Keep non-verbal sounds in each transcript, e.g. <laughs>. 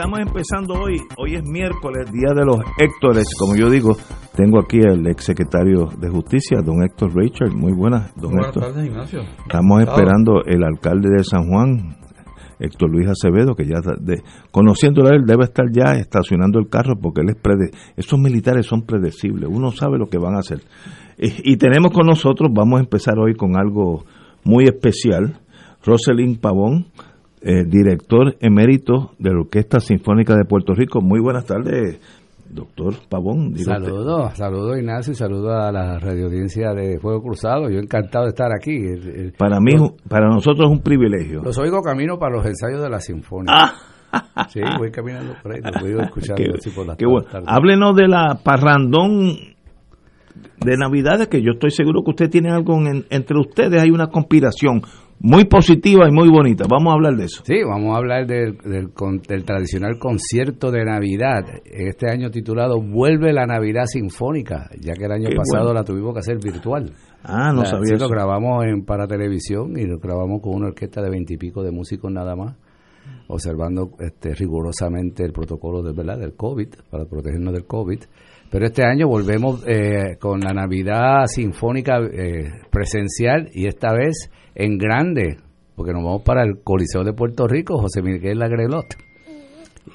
Estamos empezando hoy. Hoy es miércoles, día de los Héctores. Como yo digo, tengo aquí al ex secretario de Justicia, don Héctor Richard. Muy buenas, don Buenas Héctor. tardes, Ignacio. Estamos esperando el alcalde de San Juan, Héctor Luis Acevedo, que ya, de, conociéndolo a él, debe estar ya estacionando el carro porque él es prede Esos militares son predecibles, uno sabe lo que van a hacer. Y, y tenemos con nosotros, vamos a empezar hoy con algo muy especial, Roselyn Pavón, eh, director emérito de la Orquesta Sinfónica de Puerto Rico. Muy buenas tardes, doctor Pavón. Saludos, saludos Ignacio y saludos a la radioaudiencia de Fuego Cruzado. Yo encantado de estar aquí. El- el- Para mí, los, para nosotros es un privilegio. los oigo camino para los ensayos de la Sinfónica. Ah. Sí, voy caminando por ahí, los voy <laughs> escuchando Qué- así por qué bueno. Háblenos de la parrandón de Navidades, que yo estoy seguro que usted tiene algo en- entre ustedes, hay una conspiración muy positiva y muy bonita. Vamos a hablar de eso. Sí, vamos a hablar del, del, del tradicional concierto de Navidad, este año titulado Vuelve la Navidad Sinfónica, ya que el año Qué pasado bueno. la tuvimos que hacer virtual. Ah, no La- sabía sí, eso. lo grabamos en para televisión y lo grabamos con una orquesta de veintipico de músicos nada más, observando este, rigurosamente el protocolo de, ¿verdad? del COVID, para protegernos del COVID. Pero este año volvemos eh, con la Navidad Sinfónica eh, presencial y esta vez en grande, porque nos vamos para el Coliseo de Puerto Rico, José Miguel Lagrelot.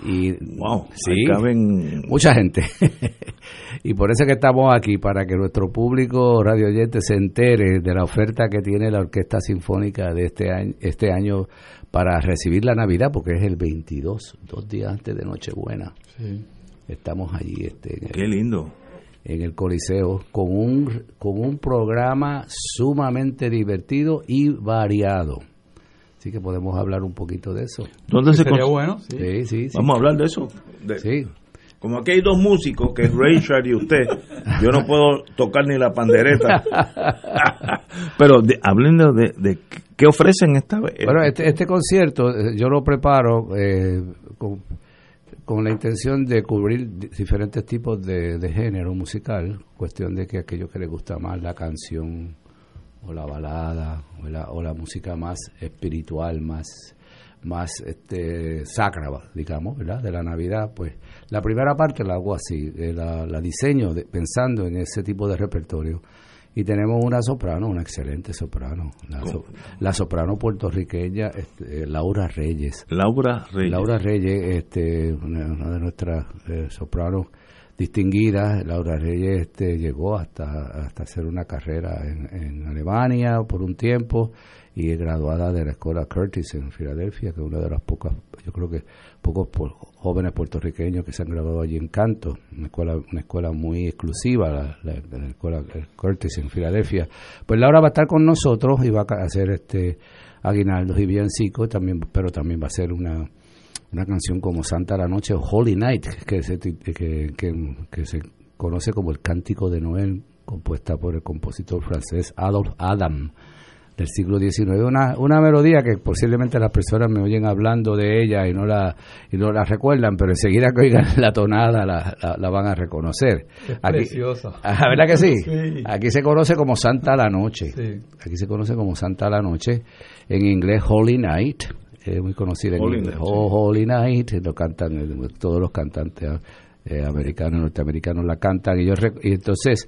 Y Wow, sí, caben- mucha gente. <laughs> y por eso es que estamos aquí, para que nuestro público radio oyente se entere de la oferta que tiene la Orquesta Sinfónica de este año, este año para recibir la Navidad, porque es el 22, dos días antes de Nochebuena. Sí. Estamos allí este, Qué lindo. En el Coliseo con un, con un programa sumamente divertido y variado. Así que podemos hablar un poquito de eso. ¿Dónde se Sería bueno, sí. Sí, sí, sí. Vamos a hablar de eso. De- Sí. Como aquí hay dos músicos, que es Richard y usted, yo no puedo tocar ni la pandereta. <laughs> Pero de, hablen de, de- de qué ofrecen esta vez. Bueno, este, este concierto eh, yo lo preparo eh, con, con la intención de cubrir di- diferentes tipos de, de género musical, cuestión de que aquellos que les gusta más la canción o la balada o la, o la música más espiritual, más más este sacra, digamos, ¿verdad? De la Navidad, pues la primera parte la hago así, eh, la, la diseño de- pensando en ese tipo de repertorio. Y tenemos una soprano, una excelente soprano, la, so- la soprano puertorriqueña este, Laura Reyes. Laura Reyes. Laura Reyes, este, una, una de nuestras eh, sopranos distinguidas, Laura Reyes este, llegó hasta, hasta hacer una carrera en, Alemania por un tiempo y es graduada de la escuela Curtis en Filadelfia, que es una de las pocas, yo creo que pocos po- jóvenes puertorriqueños que se han graduado allí en canto, una escuela, una escuela muy exclusiva, la, la- la escuela Curtis en Filadelfia. Pues Laura va a estar con nosotros y va a hacer este aguinaldos y villancicos, también, pero también va a ser una una canción como Santa la Noche o Holy Night, que se, que, que- que se conoce como el Cántico de Noel, compuesta por el compositor francés Adolphe Adam del siglo XIX. Una, una melodía que posiblemente las personas me oyen hablando de ella y no la y no la recuerdan, pero enseguida que oigan la tonada la, la- la van a reconocer. Es Aquí- preciosa. <laughs> Ajá, ¿Verdad que sí? Sí. Aquí se conoce como Santa la Noche. Sí. Aquí se conoce como Santa la Noche. En inglés, Holy Night. Es muy conocida en Holy inglés. Night, Oh, Holy Night. Lo cantan eh, todos los cantantes. eh, americanos y norteamericanos la cantan. Y, yo, y entonces,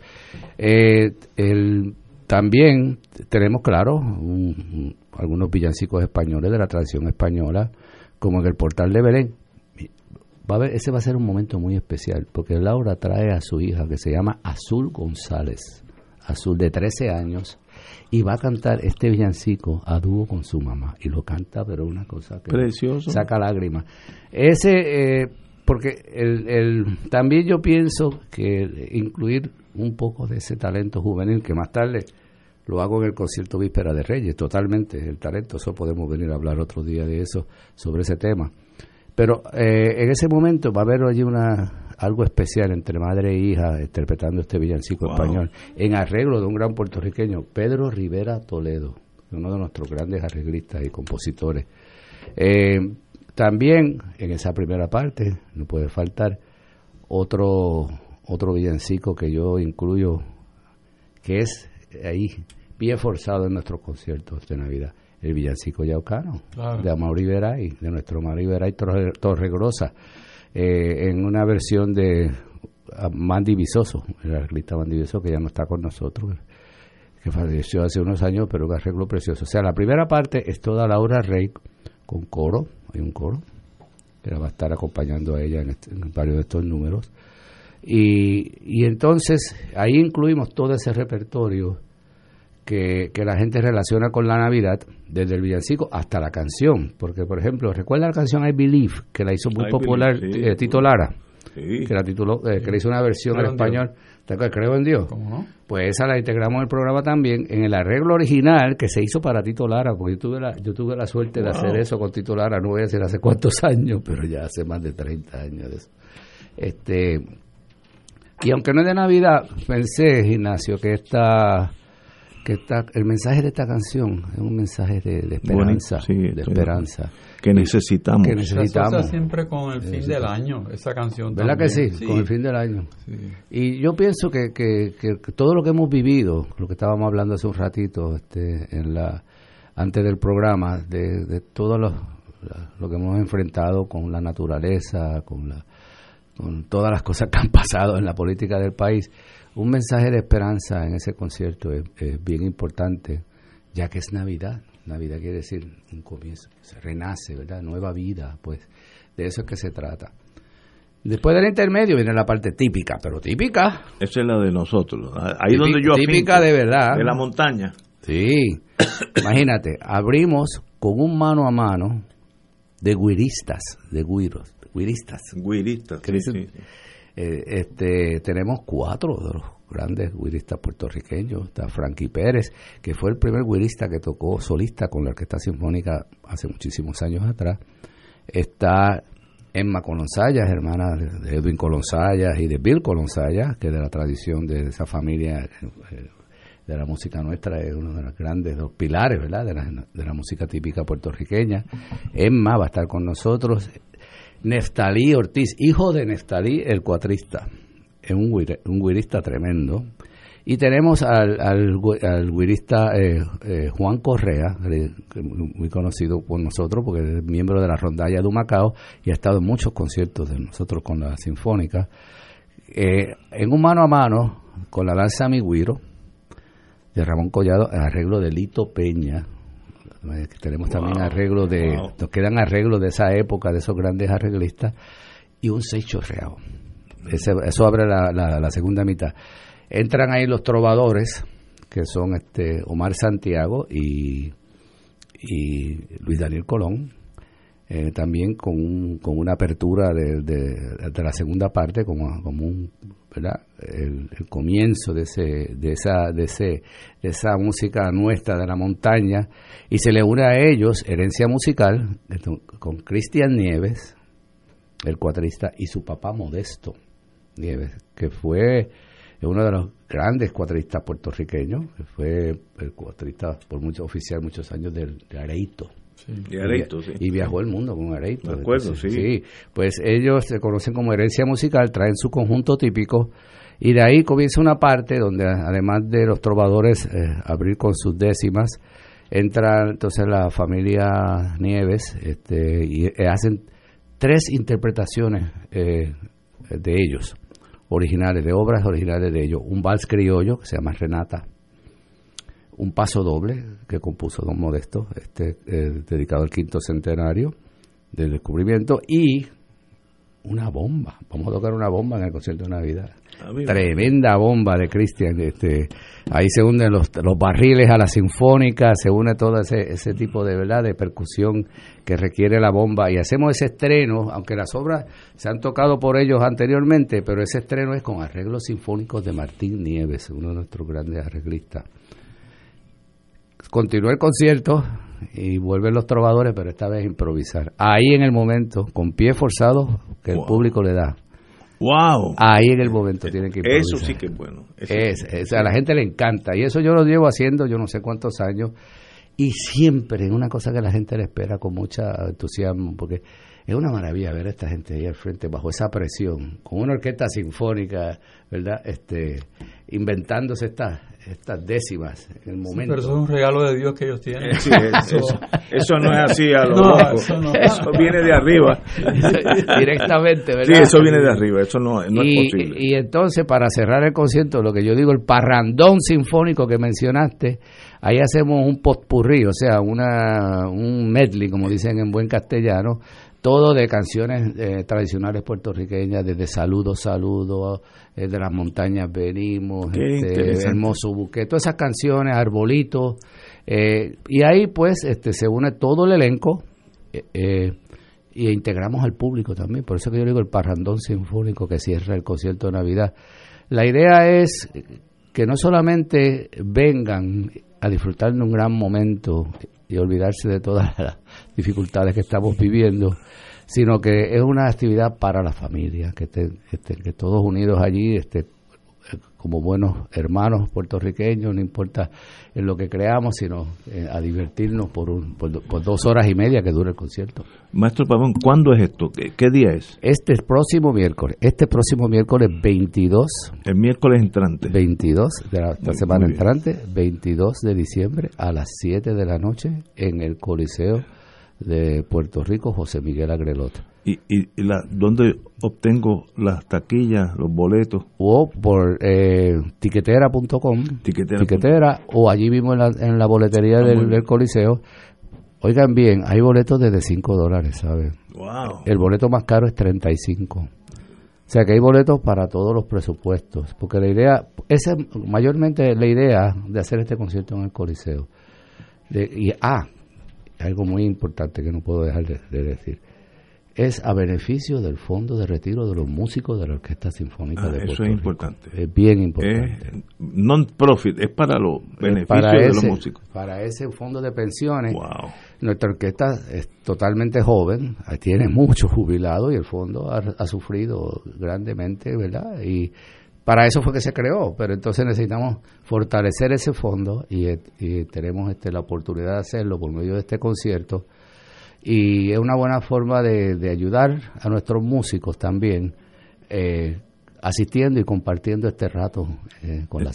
eh, el, también tenemos, claro, algunos villancicos españoles de la tradición española, como en el portal de Belén. Va a ver, ese va a ser un momento muy especial, porque Laura trae a su hija, que se llama Azul González, Azul de 13 años, y va a cantar este villancico a dúo con su mamá. Y lo canta, pero una cosa que Precioso. saca lágrimas. Ese, eh, porque el, el, también yo pienso que incluir un poco de ese talento juvenil, que más tarde lo hago en el concierto Víspera de Reyes, totalmente, el talento, eso podemos venir a hablar otro día de eso, sobre ese tema. Pero eh, en ese momento va a haber allí una algo especial entre madre e hija interpretando este villancico español en arreglo de un gran puertorriqueño, Pedro Rivera Toledo, uno de nuestros grandes arreglistas y compositores. Eh, también en esa primera parte no puede faltar otro otro villancico que yo incluyo que es ahí bien forzado en nuestros conciertos de Navidad el villancico yaucano de Amaury Veray, de nuestro Amaury Veray Torregrosa, eh, en una versión de Mandy Visoso, el arreglista Mandy Visoso, que ya no está con nosotros, que falleció hace unos años, pero un arreglo precioso. O sea, la primera parte es toda Laura Rey con coro, hay un coro, que va a estar acompañando a ella en, este, en varios de estos números. Y, y entonces ahí incluimos todo ese repertorio que, la gente relaciona con la Navidad, desde el villancico hasta la canción. Porque, por ejemplo, ¿recuerda la canción I Believe, que la hizo muy popular eh, Tito Lara? Que la tituló, eh, que le hizo una versión en español. Creo en Dios. Pues esa la integramos en el programa también, en el arreglo original que se hizo para Tito Lara, porque yo tuve la, yo tuve la suerte de hacer eso con Tito Lara, no voy a decir hace cuántos <laughs> años, pero ya hace más de 30 años de eso. Este, y aunque no es de Navidad, pensé, Ignacio, que esta que está, el mensaje de esta canción es un mensaje de, esperanza, de esperanza. Que necesitamos. Que necesitamos. siempre con el fin del año, esa canción. ¿Verdad que sí? Con el fin del año. Y yo pienso que, que, todo lo que hemos vivido, lo que estábamos hablando hace un ratito, este, en la antes del programa, de, de todo lo, lo que hemos enfrentado con la naturaleza, con, la, con todas las cosas que han pasado en la política del país, un mensaje de esperanza en ese concierto es, bien importante, ya que es Navidad. Navidad quiere decir un comienzo, se renace, ¿verdad? Nueva vida, pues de eso es que se trata. Después del intermedio viene la parte típica, pero típica. Esa es la de nosotros. Ahí donde yo Típica de verdad. De la montaña. Sí. <coughs> Imagínate, abrimos con un mano a mano de guiristas, de guiros, guiristas. Guiristas, sí, eh, este, tenemos cuatro de los grandes guiristas puertorriqueños. Está Frankie Pérez, que fue el primer guirista que tocó solista con la Orquesta Sinfónica hace muchísimos años atrás. Está Emma Colonsayas, hermana de Edwin Colonsayas y de Bill Colonsayas, que de la tradición de esa familia eh, de la música nuestra es uno de los grandes dos pilares ¿verdad? De, la, de la música típica puertorriqueña. Emma va a estar con nosotros. Neftalí Ortiz, hijo de Neftalí el cuatrista, es un, un guirista tremendo. Y tenemos al, al, guirista eh, eh, Juan Correa, muy conocido por nosotros porque es miembro de la rondalla de Macao y ha estado en muchos conciertos de nosotros con la Sinfónica. Eh, en un mano a mano con la danza Mi Guiro de Ramón Collado, el arreglo de Lito Peña, tenemos también arreglos de, nos quedan arreglos de esa época, de esos grandes arreglistas, y un seis chorreado. eso abre la, la, segunda mitad. Entran ahí los trovadores, que son este Omar Santiago y, y Luis Daniel Colón, eh, también con, con una apertura de, de, la segunda parte, como, como un el, comienzo de, ese, de, esa, de, ese, de esa música nuestra de la montaña, y se le une a ellos Herencia Musical con Cristian Nieves, el cuatrista, y su papá Modesto Nieves, que fue uno de los grandes cuatristas puertorriqueños, que fue el cuatrista por mucho oficial muchos años del, de Areito. Y, viajó el mundo con Areito. De acuerdo, sí. Pues ellos se conocen como herencia musical, traen su conjunto típico y de ahí comienza una parte donde además de los trovadores eh, abrir con sus décimas, entra entonces la familia Nieves este, y eh, hacen tres interpretaciones eh, de ellos, originales, de obras originales de ellos. Un vals criollo que se llama Renata, un paso doble que compuso Don Modesto, este, eh, dedicado al quinto centenario del descubrimiento, y una bomba. Vamos a tocar una bomba en el concierto de Navidad. Tremenda bomba de Cristian. Este, ahí se unen los, los barriles a la sinfónica, se une todo ese, ese tipo de verdad de percusión que requiere la bomba. Y hacemos ese estreno, aunque las obras se han tocado por ellos anteriormente, pero ese estreno es con arreglos sinfónicos de Martín Nieves, uno de nuestros grandes arreglistas. Continúa el concierto y vuelven los trovadores, pero esta vez improvisar. Ahí en el momento, con pie forzado que el público le da. ¡Wow! Ahí en el momento tienen que improvisar. Eso sí que es bueno. Es, a la gente le encanta. Y eso yo lo llevo haciendo yo no sé cuántos años. Y siempre es una cosa que la gente le espera con mucha entusiasmo, porque es una maravilla ver a esta gente ahí al frente bajo esa presión, con una orquesta sinfónica, ¿verdad? Este, inventándose estas estas décimas en el momento. pero eso es un regalo de Dios que ellos tienen. Sí, <laughs> eso, no es así a lo loco. Eso, viene de arriba. Directamente, ¿verdad? Sí, eso viene de arriba, eso no, no y, es posible. Y entonces, para cerrar el concierto, lo que yo digo, el parrandón sinfónico que mencionaste, ahí hacemos un potpurrí, o sea, una, un medley, como dicen en buen castellano, todo de canciones eh, tradicionales puertorriqueñas, desde Saludo, Saludo, eh, de las montañas venimos, este, Hermoso Buque, todas esas canciones, Arbolito, eh, y ahí pues este se une todo el elenco y integramos al público también, por eso que yo digo el parrandón sinfónico que cierra el concierto de Navidad. La idea es que no solamente vengan a disfrutar de un gran momento y olvidarse de todas las dificultades que estamos viviendo, sino que es una actividad para la familia, que, que todos unidos allí este, como buenos hermanos puertorriqueños, no importa en lo que creamos, sino eh, a divertirnos por, un, por, dos horas y media que dura el concierto. Maestro Pavón, ¿cuándo es esto? ¿Qué, día es? Este próximo miércoles, este próximo miércoles 22. El miércoles entrante. 22 de la, semana entrante, 22 de diciembre a las 7 de la noche en el Coliseo de Puerto Rico, José Miguel Agrelota. ¿Y, y, la, dónde obtengo las taquillas, los boletos? O por eh, tiquetera.com, tiquetera, o allí mismo en la, en la boletería ah, del, Coliseo. Oigan bien, hay boletos desde 5 dólares, ¿saben? Wow. El boleto más caro es 35. O sea que hay boletos para todos los presupuestos, porque la idea, esa es mayormente la idea de hacer este concierto en el Coliseo. y ah, algo muy importante que no puedo dejar de decir es a beneficio del fondo de retiro de los músicos de la Orquesta Sinfónica ah, de Puerto Eso es importante. Es bien importante. non-profit, es para los beneficios de los músicos. Para ese fondo de pensiones. Nuestra orquesta es totalmente joven, tiene muchos jubilados y el fondo ha, sufrido grandemente, ¿verdad? Y para eso fue que se creó, pero entonces necesitamos fortalecer ese fondo y, y tenemos este, la oportunidad de hacerlo por medio de este concierto. Y es una buena forma de, ayudar a nuestros músicos también eh, asistiendo y compartiendo este rato eh, con la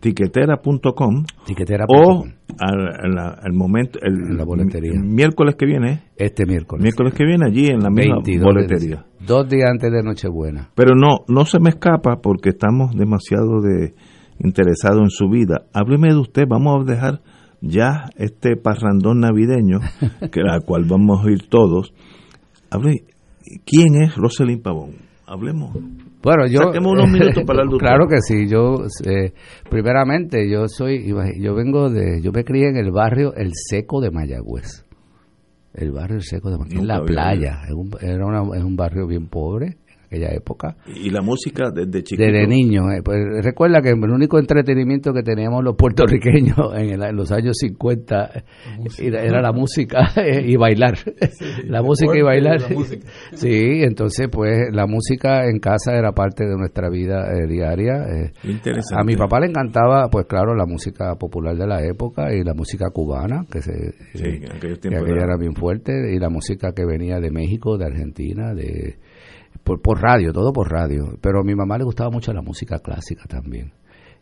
tiquetera.com tiquetera o al, momento el, la boletería. miércoles que viene este miércoles. miércoles que viene allí en la misma boletería. dos días antes de Nochebuena. Pero no no se me escapa porque estamos demasiado de interesados en su vida. Hábleme de usted vamos a dejar ya este parrandón navideño, <laughs> que la cual vamos a ir todos, hable, ¿quién es Roselyn Pavón? Hablemos. Bueno, yo unos minutos para <laughs> el Claro que sí, yo eh, primeramente yo soy yo vengo de yo me crié en el barrio El Seco de Mayagüez. El barrio El Seco de Mayagüez, en la playa, es un, era es un barrio bien pobre aquella época. ¿Y la música desde chiquito? Desde niño. Eh, pues recuerda que el único entretenimiento que teníamos los puertorriqueños <laughs> en, los años 50 era, la música <laughs> <laughs> y bailar. la música y bailar. sí, entonces pues la música en casa era parte de nuestra vida eh, diaria. Eh. Interesante. A mi papá le encantaba, pues claro, la música popular de la época y la música cubana, que se que era bien fuerte, y la música que venía de México, de Argentina, de por, por radio, todo por radio. Pero a mi mamá le gustaba mucho la música clásica también.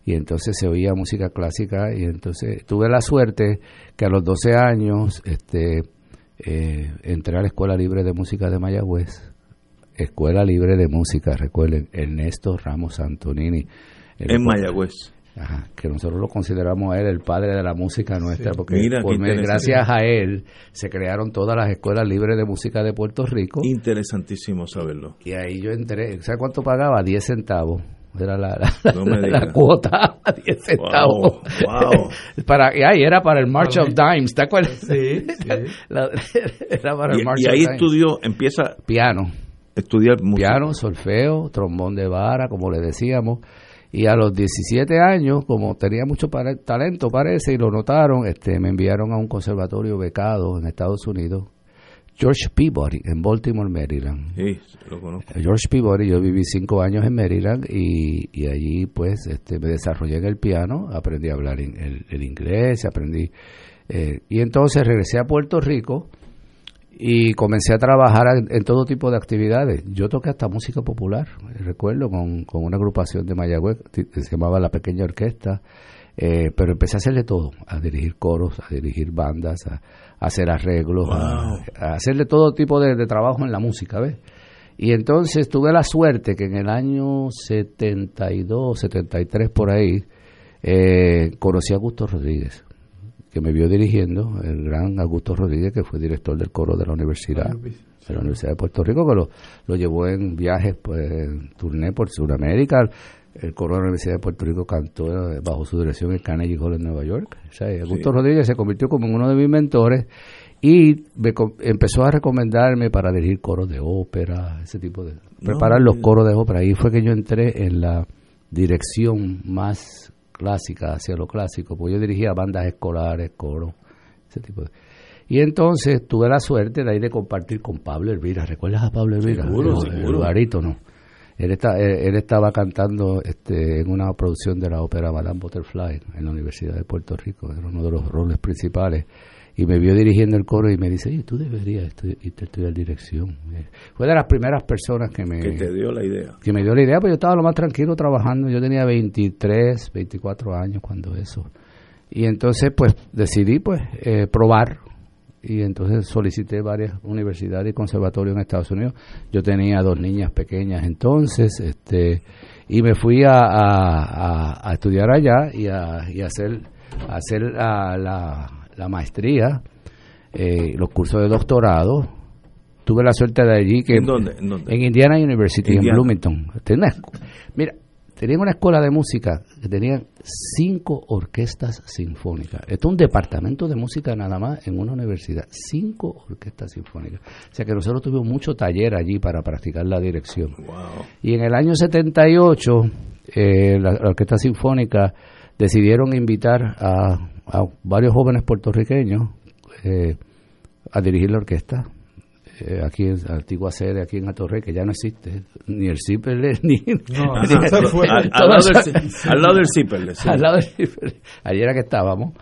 Y entonces se oía música clásica y entonces tuve la suerte que a los 12 años este, eh, entré a la Escuela Libre de Música de Mayagüez Escuela Libre de Música, recuerden, Ernesto Ramos Antonini. En Mayagüez. Ajá, que nosotros lo consideramos a él el padre de la música nuestra, porque gracias a él se crearon todas las escuelas libres de música de Puerto Rico. Interesantísimo saberlo. Y ahí yo entré, ¿sabes cuánto pagaba? 10 centavos. Era la, la, cuota, <laughs> 10 centavos. Wow, <laughs> para, y ahí era para el March of Dimes, ¿te acuerdas? Sí, sí. <laughs> era para el March y, y ahí estudió, empieza... Piano. Estudiar Piano, solfeo, trombón de vara, como le decíamos y a los 17 años, como tenía mucho talento parece, y lo notaron, este, me enviaron a un conservatorio becado en Estados Unidos, George Peabody, en Baltimore, Maryland. Sí, lo conozco. Eh, George Peabody, yo viví cinco años en Maryland y, y allí pues este, me desarrollé en el piano, aprendí a hablar el, el inglés, aprendí... Eh, y entonces regresé a Puerto Rico y comencé a trabajar en, todo tipo de actividades. Yo toqué hasta música popular, recuerdo, con, con una agrupación de Mayagüez que se llamaba La Pequeña Orquesta, eh, pero empecé a hacerle todo, a dirigir coros, a dirigir bandas, a, hacer arreglos, a, hacerle todo tipo de, trabajo en la música, ¿ves? Y entonces tuve la suerte que en el año 72, 73 por ahí, eh, conocí a Augusto Rodríguez que me vio dirigiendo, el gran Augusto Rodríguez, que fue director del coro de la universidad, de la Universidad de Puerto Rico, que lo, lo llevó en viajes, pues, en turné por Sudamérica. El coro de la Universidad de Puerto Rico cantó eh, bajo su dirección en Carnegie Hall en Nueva York. O sea, Augusto Rodríguez se convirtió como uno de mis mentores y me, empezó a recomendarme para dirigir coros de ópera, ese tipo de... preparar los coros de ópera. Ahí fue que yo entré en la dirección más clásica, hacia lo clásico, porque yo dirigía bandas escolares, coros, ese tipo de... Y entonces tuve la suerte de ahí de compartir con Pablo Elvira. ¿Recuerdas a Pablo Elvira? Seguro, seguro. El Él, está, él, estaba cantando este, en una producción de la ópera Madame Butterfly en la Universidad de Puerto Rico. Era uno de los roles principales y me vio dirigiendo el coro y me dice, Oye, tú deberías irte a estudiar dirección. Eh, fue de las primeras personas que me... Que te dio la idea. Que me dio la idea, pues yo estaba lo más tranquilo trabajando. Yo tenía 23, 24 años cuando eso. Y entonces, pues, decidí, pues, eh, probar. Y entonces solicité varias universidades y conservatorios en Estados Unidos. Yo tenía dos niñas pequeñas entonces, este, y me fui a, a, estudiar allá y a, y a hacer, a hacer la la maestría, eh, los cursos de doctorado. Tuve la suerte de allí que... ¿En dónde? ¿En, Indiana University, en Bloomington. Tenía mira, tenía una escuela de música que tenía cinco orquestas sinfónicas. Esto es un departamento de música nada más en una universidad. Cinco orquestas sinfónicas. O sea que nosotros tuvimos mucho taller allí para practicar la dirección. Y en el año 78, eh, la orquesta sinfónica decidieron invitar a a varios jóvenes puertorriqueños eh, a dirigir la orquesta. Eh, aquí en la antigua sede, aquí en Atorrey, que ya no existe, ni el Ciperle, <laughs> ni... No, al, lado del Ciperle. Al lado del Allí era que estábamos.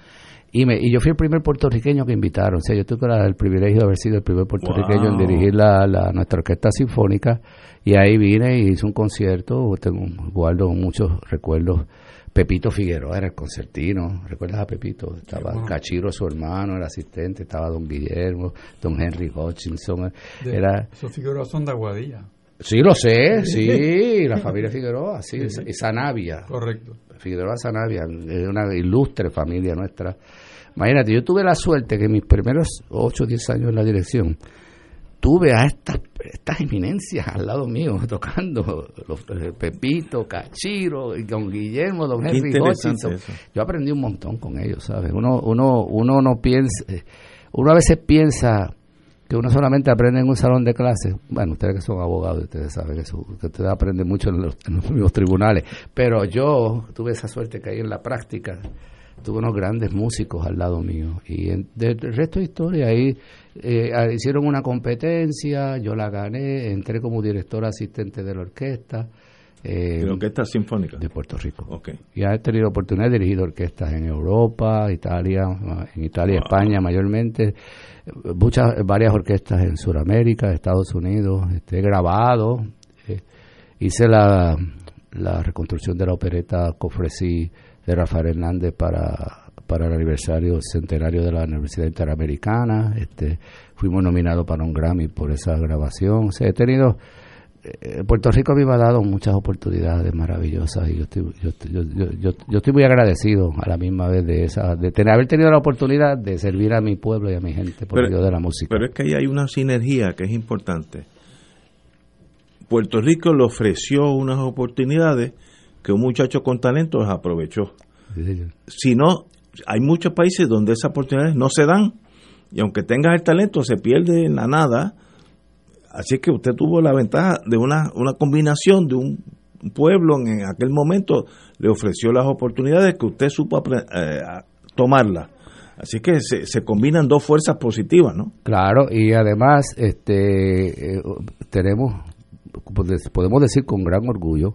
Y, me, y yo fui el primer puertorriqueño que invitaron. O sea, yo tuve el privilegio de haber sido el primer puertorriqueño en dirigir la, la, nuestra orquesta sinfónica. Y ahí vine y hice un concierto. Tengo, guardo muchos recuerdos Pepito Figueroa era el concertino, ¿recuerdas a Pepito? Estaba Cachiro, su hermano, el asistente, estaba don Guillermo, don Henry Hutchinson. era, esos Figueroa son de Aguadilla. Sí, lo sé, <laughs> sí, la familia Figueroa, sí, y Sanavia. Correcto. Figueroa Sanavia, es una ilustre familia nuestra. Imagínate, yo tuve la suerte que mis primeros 8 o 10 años en la dirección, tuve a estas, estas eminencias al lado mío <laughs> tocando, los, eh, Pepito, Cachiro, don Guillermo, don Henry Hutchinson. Yo aprendí un montón con ellos, ¿sabes? Uno, uno, uno no piensa, eh, uno a veces piensa que uno solamente aprende en un salón de clases. Bueno, ustedes que son abogados, ustedes saben eso, que ustedes aprenden mucho en los, en los tribunales. Pero yo tuve esa suerte que ahí en la práctica tuve unos grandes músicos al lado mío. Y en, del resto de historia, ahí eh, hicieron una competencia, yo la gané, entré como director asistente de la orquesta. Eh, ¿De la Orquesta Sinfónica? De Puerto Rico. Okay. Y he tenido oportunidad de dirigir orquestas en Europa, Italia, en Italia, España mayormente, muchas, varias orquestas en Sudamérica, Estados Unidos, este, he grabado, eh, hice la, la reconstrucción de la opereta que ofrecí de Rafael Hernández para, para el aniversario centenario de la Universidad Interamericana. Este, fuimos nominados para un Grammy por esa grabación. O he tenido eh, Puerto Rico a mí me ha dado muchas oportunidades maravillosas y yo estoy, yo, yo, yo, yo, estoy muy agradecido a la misma vez de esa de tener, haber tenido la oportunidad de servir a mi pueblo y a mi gente por medio de la música. Pero es que ahí hay una sinergia que es importante. Puerto Rico le ofreció unas oportunidades que un muchacho con talento las aprovechó. si no, hay muchos países donde esas oportunidades no se dan y aunque tengas el talento se pierde en la nada. Así que usted tuvo la ventaja de una, una combinación de un pueblo en aquel momento le ofreció las oportunidades que usted supo eh, tomarlas. Así que se, se, combinan dos fuerzas positivas, ¿no? Claro, y además este eh, tenemos podemos decir con gran orgullo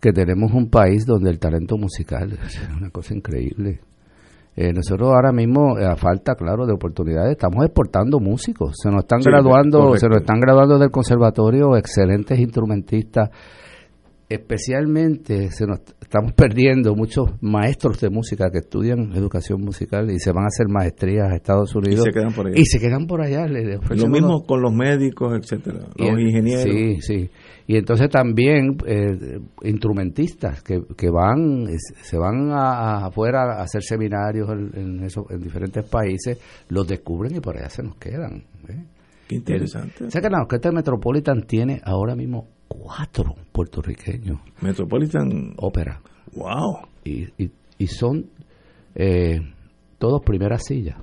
que tenemos un país donde el talento musical <laughs> es una cosa increíble. Eh, nosotros ahora mismo, a falta, claro, de oportunidades, estamos exportando músicos. Se nos están graduando, se nos están graduando del conservatorio excelentes instrumentistas especialmente se nos estamos perdiendo muchos maestros de música que estudian educación musical y se van a hacer maestrías a Estados Unidos y se quedan por allá. Y se quedan por allá Lo mismo con los médicos, etcétera, los ingenieros. Sí, sí. Y entonces también eh, instrumentistas que, que van se van a, afuera a hacer seminarios en, eso, en diferentes países, los descubren y por allá se nos quedan. ¿eh? Qué interesante. o sea que la orquesta Metropolitan tiene ahora mismo cuatro puertorriqueños. Metropolitan Ópera. Wow. Y, y, son eh, todos primeras sillas.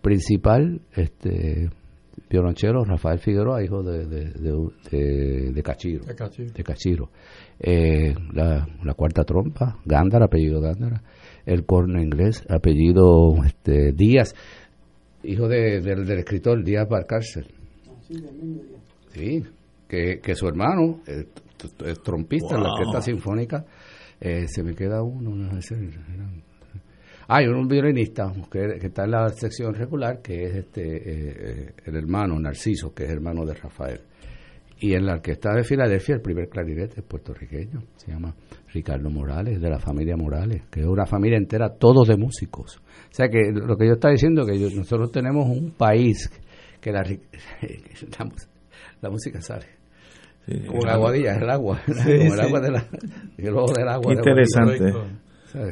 Principal, este violonchelo Rafael Figueroa, hijo de, de, de, Cachiro. De Cachiro. Eh, la, la, cuarta trompa, Gándara, apellido Gándara. El corno inglés, apellido este, Díaz, hijo de, del escritor Díaz Barcárcel. Sí, que, que su hermano es, trompista en la orquesta sinfónica. Eh, se me queda uno. Hay un violinista que, está en la sección regular, que es este eh, el hermano Narciso, que es hermano de Rafael. Y en la orquesta de Filadelfia, el primer clarinete es puertorriqueño, se llama Ricardo Morales, de la familia Morales, que es una familia entera, todos de músicos. O sea que lo que yo estaba diciendo, que nosotros tenemos un país que la, <laughs> la música sale como la aguadilla, el agua, el agua de la, del agua. interesante.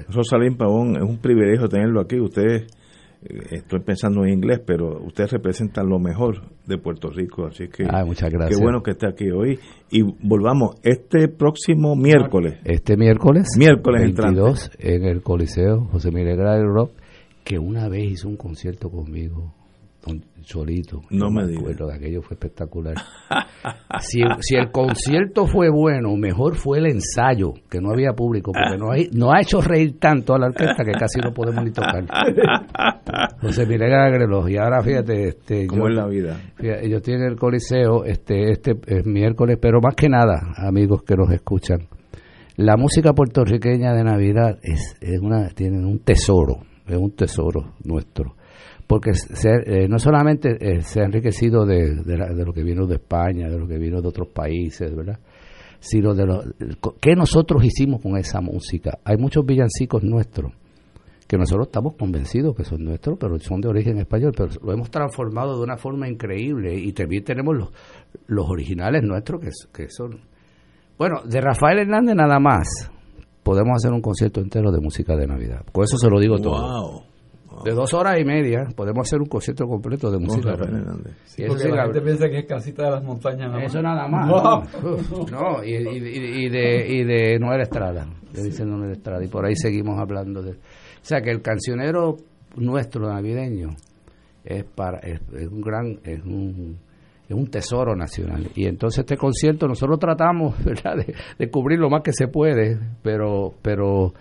Rosalín Pavón, es un privilegio tenerlo aquí. Usted, eh, estoy pensando en inglés, pero usted representa lo mejor de Puerto Rico, así que ah, muchas gracias. qué bueno que esté aquí hoy. Y volvamos, este próximo miércoles. Este miércoles, miércoles 22, en el Coliseo José Miguel del Rock, que una vez hizo un concierto conmigo solito. No me digas. que aquello fue espectacular. <laughs> si, si, el concierto fue bueno, mejor fue el ensayo, que no había público, porque no, hay, no ha hecho reír tanto a la orquesta que casi no podemos ni tocar. <laughs> José Miguel Agreloj, y ahora fíjate, este, ¿cómo es la vida? Fíjate, yo estoy en el Coliseo este, este es miércoles, pero más que nada, amigos que nos escuchan, la música puertorriqueña de Navidad es, es una, tiene un tesoro, es un tesoro nuestro porque eh, no solamente eh, se ha enriquecido de, de, lo que vino de España, de lo que vino de otros países, ¿verdad? Sino de lo que nosotros hicimos con esa música. Hay muchos villancicos nuestros que nosotros estamos convencidos que son nuestros, pero son de origen español, pero lo hemos transformado de una forma increíble y también tenemos los, originales nuestros que, que son... Bueno, de Rafael Hernández nada más podemos hacer un concierto entero de música de Navidad. Con eso se lo digo todo de dos horas y media podemos hacer un concierto completo de música. Sí, porque la gente piensa que es casita de las montañas. Nada Eso nada más. No, <laughs> y, y, de, y de Noel Estrada. Le dicen Noel Estrada. Y por ahí seguimos hablando de. O sea que el cancionero nuestro navideño es para es, un gran es un es un tesoro nacional y entonces este concierto nosotros tratamos <laughs> ¿verdad? De, de cubrir lo más que se puede pero pero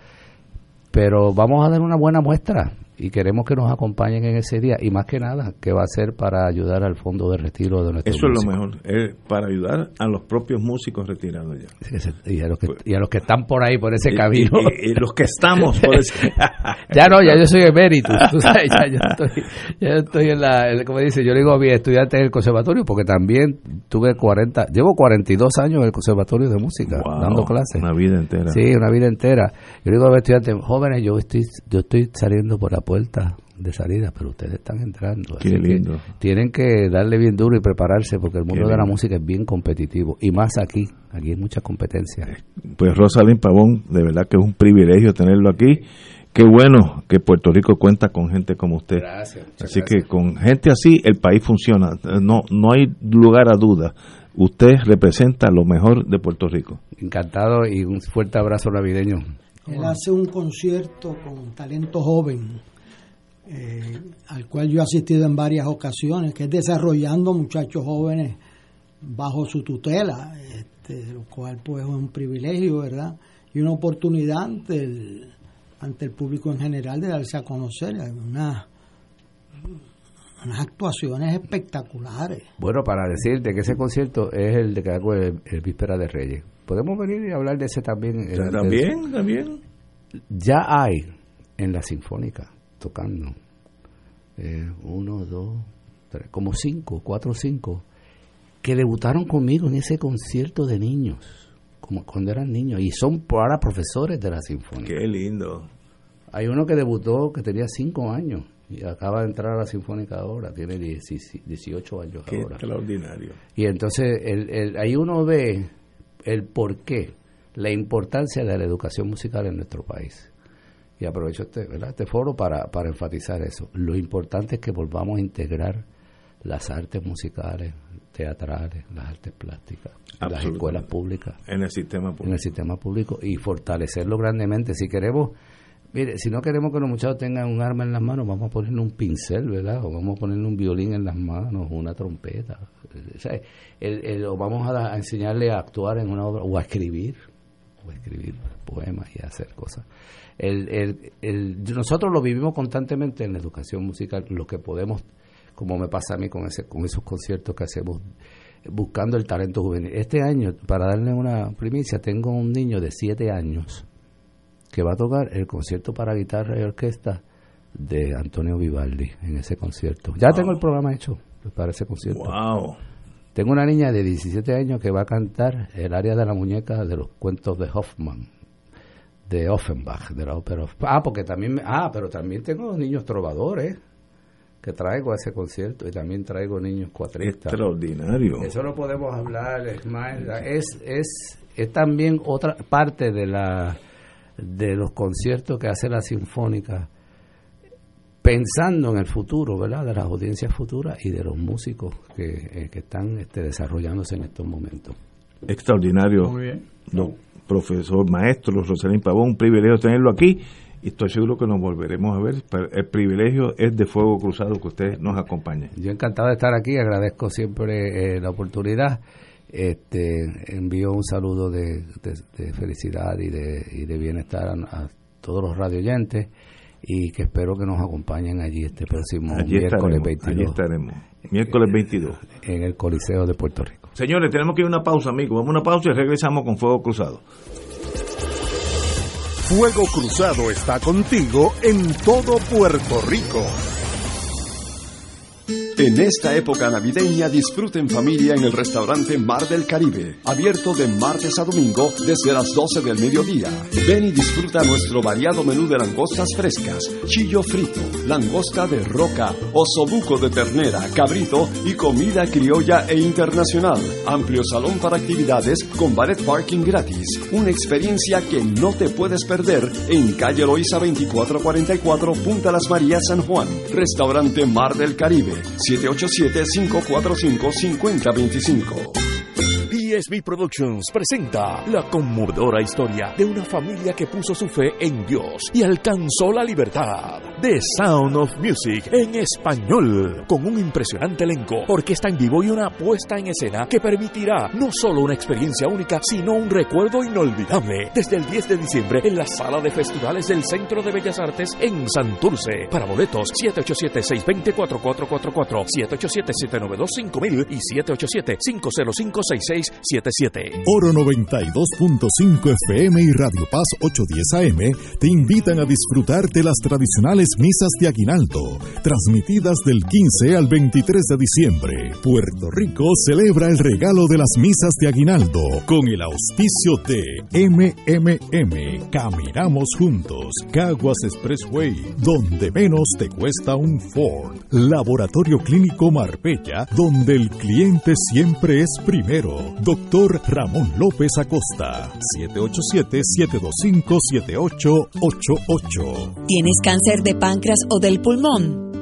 pero vamos a dar una buena muestra y queremos que nos acompañen en ese día. Y más que nada que va a ser para ayudar al fondo de retiro de nuestros eso es lo mejor es para ayudar a los propios músicos retirados ya. Y a los que, y a los que están por ahí por ese camino. y, los que estamos por ese <laughs> ya no ya yo soy emérito <laughs> tú sabes ya yo estoy ya estoy en la como dice yo le digo a mis estudiantes del conservatorio porque también tuve 40 llevo 42 años en el conservatorio de música dando clases. una vida entera. Sí una vida entera. Yo le digo a mis estudiantes jóvenes yo estoy yo estoy saliendo por la puerta de salida, pero ustedes están entrando. Qué lindo. Tienen que darle bien duro y prepararse porque el mundo de la música es bien competitivo y más aquí, aquí hay mucha competencia. Pues Rosalind Pavón, de verdad que es un privilegio tenerlo aquí. Qué bueno que Puerto Rico cuenta con gente como usted. Gracias. Así que con gente así el país funciona. No, no hay lugar a duda. Usted representa lo mejor de Puerto Rico. Encantado y un fuerte abrazo navideño. Él hace un concierto con talento joven, eh, al cual yo he asistido en varias ocasiones, que es desarrollando muchachos jóvenes bajo su tutela, este, lo cual pues es un privilegio, ¿verdad? Y una oportunidad ante el, ante el público en general de darse a conocer una, unas actuaciones espectaculares. Bueno, para decirte que ese concierto es el de que hago el, el Víspera de Reyes. Podemos venir y hablar de ese también. También, también. ya hay en la Sinfónica tocando eh, uno, dos, tres, como cinco, cuatro o cinco, que debutaron conmigo en ese concierto de niños, como cuando eran niños, y son ahora profesores de la Sinfónica. Qué lindo. Hay uno que debutó que tenía cinco años y acaba de entrar a la Sinfónica ahora, tiene 10 18 años Qué ahora. extraordinario. Y entonces el, el- ahí uno ve el porqué, la importancia de la educación musical en nuestro país. Y aprovecho este, ¿verdad? este foro para, para enfatizar eso. Lo importante es que volvamos a integrar las artes musicales, teatrales, las artes plásticas, las escuelas públicas En el sistema en el público. sistema público y fortalecerlo grandemente. Si queremos, mire, si no queremos que los muchachos tengan un arma en las manos, vamos a ponerle un pincel, ¿verdad? O vamos a ponerle un violín en las manos, una trompeta. O, sea, el- el- o vamos a, a enseñarle a actuar en una obra, o a escribir, o a escribir poemas y a hacer cosas. El, el, el- nosotros lo vivimos constantemente en la educación musical, lo que podemos, como me pasa a mí con, ese, con esos conciertos que hacemos buscando el talento juvenil. Este año, para darle una primicia, tengo un niño de 7 años que va a tocar el concierto para guitarra y orquesta de Antonio Vivaldi en ese concierto. Ya tengo el programa hecho para ese concierto. Wow. Tengo una niña de 17 años que va a cantar el área de la muñeca de los cuentos de Hoffman, de Offenbach, de la ópera. Ah, porque también, me- ah, pero también tengo niños trovadores que traigo a ese concierto y también traigo niños cuatristas. Extraordinario. Eso lo podemos hablar, es más, es, es, es también otra parte de la de los conciertos que hace la Sinfónica pensando en el futuro, ¿verdad? De las audiencias futuras y de los músicos que, eh, que están este, desarrollándose en estos momentos. Extraordinario. Muy bien. Don profesor, maestro Rosalín Pavón, un privilegio tenerlo aquí y estoy seguro que nos volveremos a ver. pero El privilegio es de Fuego Cruzado que usted nos acompañe. Yo encantado de estar aquí, agradezco siempre eh, la oportunidad. Este, envío un saludo de, de- de felicidad y de, y de bienestar a, a todos los radioyentes y que espero que nos acompañen allí este próximo Allí miércoles estaremos, 22 allí estaremos. Miércoles 22. en el Coliseo de Puerto Rico. Señores, tenemos que ir a una pausa, amigos. Vamos a una pausa y regresamos con Fuego Cruzado. Fuego Cruzado está contigo en todo Puerto Rico. En esta época navideña disfruten familia en el restaurante Mar del Caribe, abierto de martes a domingo desde las 12 del mediodía. Ven y disfruta nuestro variado menú de langostas frescas, chillo frito, langosta de roca, osobuco de ternera, cabrito y comida criolla e internacional. Amplio salón para actividades con ballet parking gratis. Una experiencia que no te puedes perder en calle Loiza 2444 Punta Las Marías San Juan. Restaurante Mar del Caribe. 787-545-5025. PSB Productions presenta la conmovedora historia de una familia que puso su fe en Dios y alcanzó la libertad. The Sound of Music en español, con un impresionante elenco, orquesta en vivo y una puesta en escena que permitirá no solo una experiencia única, sino un recuerdo inolvidable. Desde el 10 de diciembre en la sala de festivales del Centro de Bellas Artes en Santurce. Para boletos, 787-620-4444, 787-792-5000 y 787-505-66 877. Oro 92.5 FM y Radio Paz 810 AM te invitan a disfrutar de las tradicionales misas de Aguinaldo, transmitidas del 15 al 23 de diciembre. Puerto Rico celebra el regalo de las misas de Aguinaldo con el auspicio de MMM. Caminamos juntos. Caguas Expressway, donde menos te cuesta un Ford. Laboratorio Clínico Marbella, donde el cliente siempre es primero. Doctor Ramón López Acosta, 787-725-7888. ¿Tienes cáncer de páncreas o del pulmón?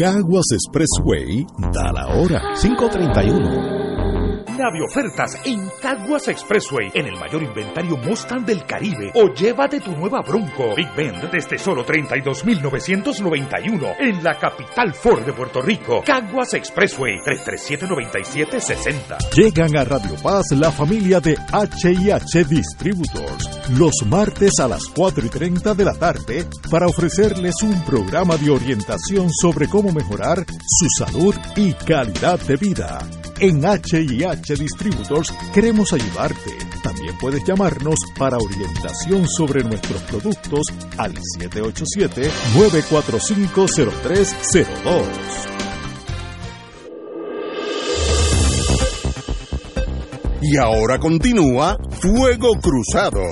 Caguas Expressway da la hora. 531. De ofertas en Caguas Expressway en el mayor inventario Mustang del Caribe o llévate tu nueva Bronco Big Bend desde solo 32.991 en la capital Ford de Puerto Rico. Caguas Expressway 337-9760. Llegan a Radio Paz la familia de H&H Distributors los martes a las 4 y 30 de la tarde para ofrecerles un programa de orientación sobre cómo mejorar su salud y calidad de vida. En HIH Distributors queremos ayudarte. También puedes llamarnos para orientación sobre nuestros productos al 787-945-0302. Y ahora continúa Fuego Cruzado.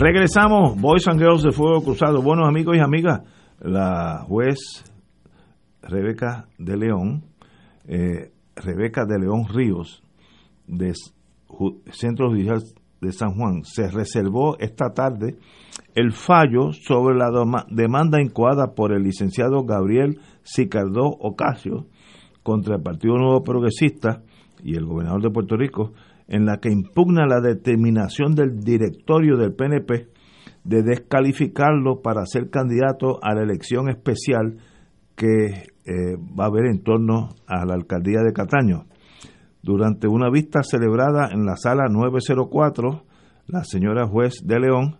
Regresamos, Boys and Girls de Fuego Cruzado. Buenos amigos y amigas, la juez Rebeca de León, eh, Rebeca de León Ríos, de Centro Judicial de San Juan, se reservó esta tarde el fallo sobre la demanda incoada por el licenciado Gabriel Sicardó Ocasio contra el Partido Nuevo Progresista y el gobernador de Puerto Rico en la que impugna la determinación del directorio del PNP de descalificarlo para ser candidato a la elección especial que eh, va a haber en torno a la alcaldía de Cataño. Durante una vista celebrada en la sala 904, la señora juez de León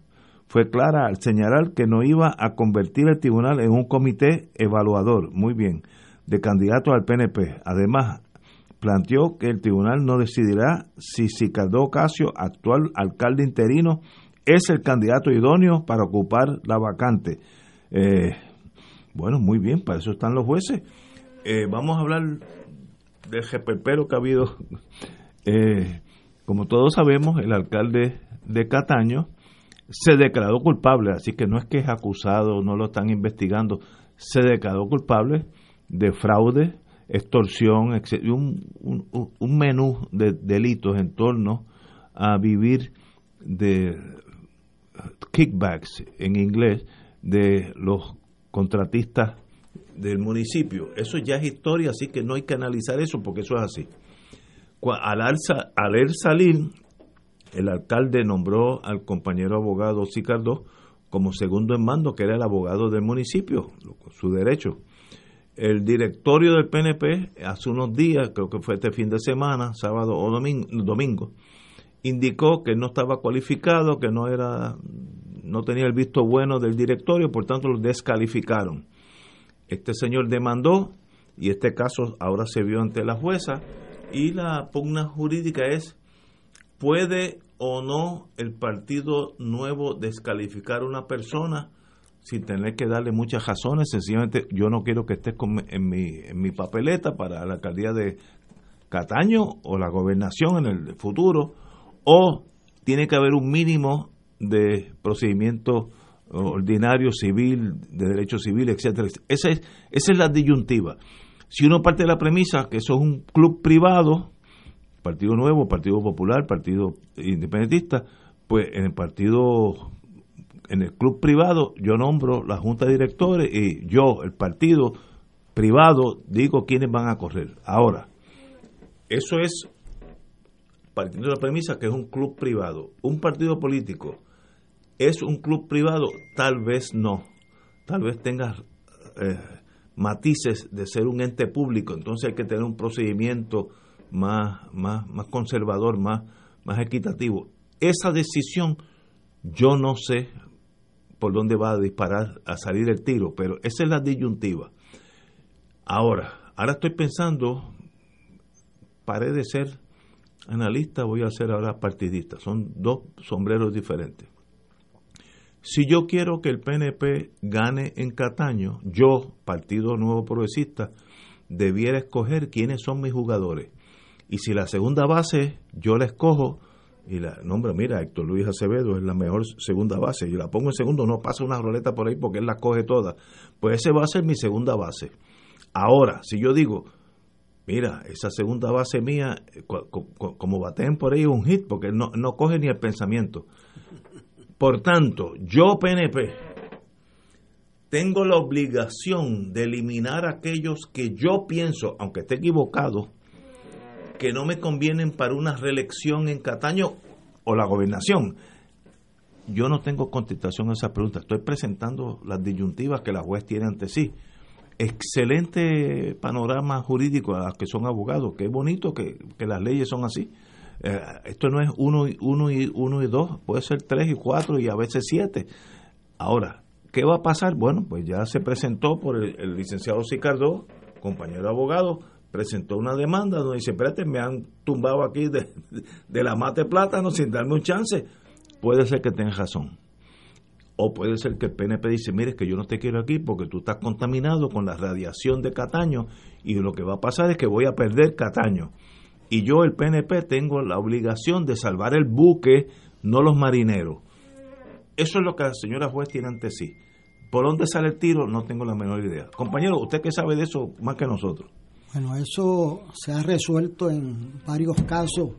fue clara al señalar que no iba a convertir el tribunal en un comité evaluador, muy bien, de candidatos al PNP. Además, planteó que el tribunal no decidirá si Sicardo Ocasio, actual alcalde interino, es el candidato idóneo para ocupar la vacante. Eh, bueno, muy bien, para eso están los jueces. Eh, vamos a hablar del jeperpero que ha habido. <laughs> Eh, como todos sabemos, el alcalde de Cataño se declaró culpable, así que no es que es acusado, no lo están investigando, se declaró culpable de fraude, extorsión, un, un, menú de delitos en torno a vivir de kickbacks en inglés de los contratistas del municipio. Eso ya es historia, así que no hay que analizar eso porque eso es así. Al, alza, al él salir, el alcalde nombró al compañero abogado Sicardo como segundo en mando, que era el abogado del municipio, su derecho. El directorio del PNP hace unos días, creo que fue este fin de semana, sábado o domingo, indicó que no estaba cualificado, que no era no tenía el visto bueno del directorio, por tanto lo descalificaron. Este señor demandó y este caso ahora se vio ante la jueza y la pugna jurídica es puede o no el partido nuevo descalificar a una persona sin tener que darle muchas razones, sencillamente yo no quiero que estés en, mi, en mi papeleta para la alcaldía de Cataño o la gobernación en el futuro, o tiene que haber un mínimo de procedimiento ordinario, civil, de derecho civil, etcétera. Esa es, esa es la disyuntiva. Si uno parte de la premisa que eso es un club privado, Partido Nuevo, Partido Popular, Partido Independentista, pues en el Partido en el club privado yo nombro la junta de directores y yo, el partido privado, digo quiénes van a correr. Ahora, eso es partiendo de la premisa que es un club privado. Un partido político es un club privado, tal vez no. Tal vez tenga eh, matices de ser un ente público, entonces hay que tener un procedimiento más, más, más conservador, más, más equitativo. Esa decisión yo no sé por dónde va a disparar, a salir el tiro, pero esa es la disyuntiva. Ahora, ahora estoy pensando, paré de ser analista, voy a ser ahora partidista. Son dos sombreros diferentes. Si yo quiero que el PNP gane en Cataño, yo, Partido Nuevo Progresista, debiera escoger quiénes son mis jugadores. Y si la segunda base yo la escojo, y la nombra, mira, Héctor Luis Acevedo es la mejor segunda base, y la pongo en segundo, no pasa una roleta por ahí porque él la coge toda, pues ese va a ser mi segunda base. Ahora, si yo digo, mira, esa segunda base mía, como baten por ahí, un hit, porque no, no coge ni el pensamiento. Por tanto, yo PNP tengo la obligación de eliminar aquellos que yo pienso, aunque esté equivocado, que no me convienen para una reelección en Cataño o la gobernación. Yo no tengo contestación a esa pregunta. Estoy presentando las disyuntivas que la juez tiene ante sí. Excelente panorama jurídico a los que son abogados. Qué bonito que, las leyes son así. Eh, esto no es uno, uno, y, uno y dos, puede ser tres y cuatro y a veces siete. Ahora, ¿qué va a pasar? Bueno, pues ya se presentó por el, el licenciado Sicardo, compañero abogado, presentó una demanda donde dice, espérate, me han tumbado aquí de, la mate plátano sin darme un chance. Puede ser que tengas razón. O puede ser que el PNP dice, mire, que yo no te quiero aquí porque tú estás contaminado con la radiación de Cataño y lo que va a pasar es que voy a perder Cataño. Y yo, el PNP, tengo la obligación de salvar el buque, no los marineros. Eso es lo que la señora juez tiene ante sí. ¿Por dónde sale el tiro? No tengo la menor idea. Compañero, usted que sabe de eso más que nosotros. Bueno, eso se ha resuelto en varios casos.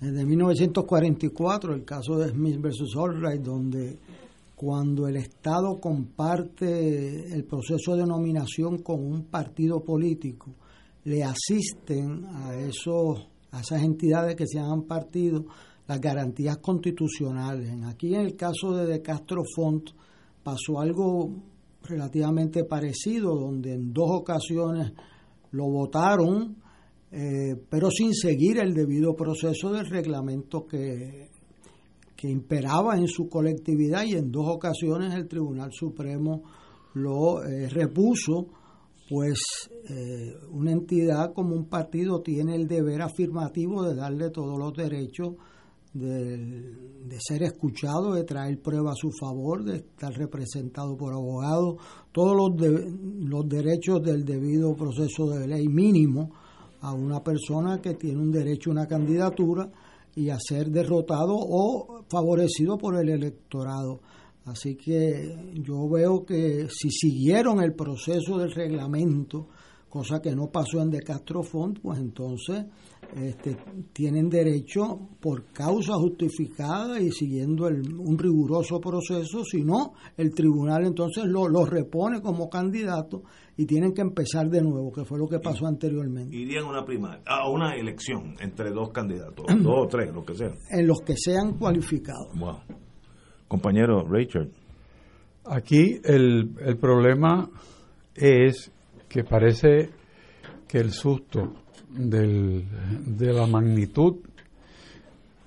Desde 1944, el caso de Smith versus Albright, donde cuando el Estado comparte el proceso de nominación con un partido político, le asisten a, esos, a esas entidades que se llaman partidos las garantías constitucionales. Aquí en el caso de De Castro Font pasó algo relativamente parecido, donde en dos ocasiones lo votaron, eh, pero sin seguir el debido proceso del reglamento que, que imperaba en su colectividad y en dos ocasiones el Tribunal Supremo lo eh, repuso, pues eh, una entidad como un partido tiene el deber afirmativo de darle todos los derechos de, ser escuchado, de traer pruebas a su favor, de estar representado por abogados, todos los, los derechos del debido proceso de ley mínimo a una persona que tiene un derecho a una candidatura y a ser derrotado o favorecido por el electorado. Así que yo veo que si siguieron el proceso del reglamento, cosa que no pasó en De Castro Font, pues entonces este, tienen derecho por causa justificada y siguiendo un riguroso proceso, si no, el tribunal entonces lo, repone como candidato y tienen que empezar de nuevo, que fue lo que pasó anteriormente. Irían a una primaria, a una elección entre dos candidatos, <clears throat> dos o tres, lo que sea. En los que sean cualificados. Compañero Richard. Aquí el, el problema es que parece que el susto de la magnitud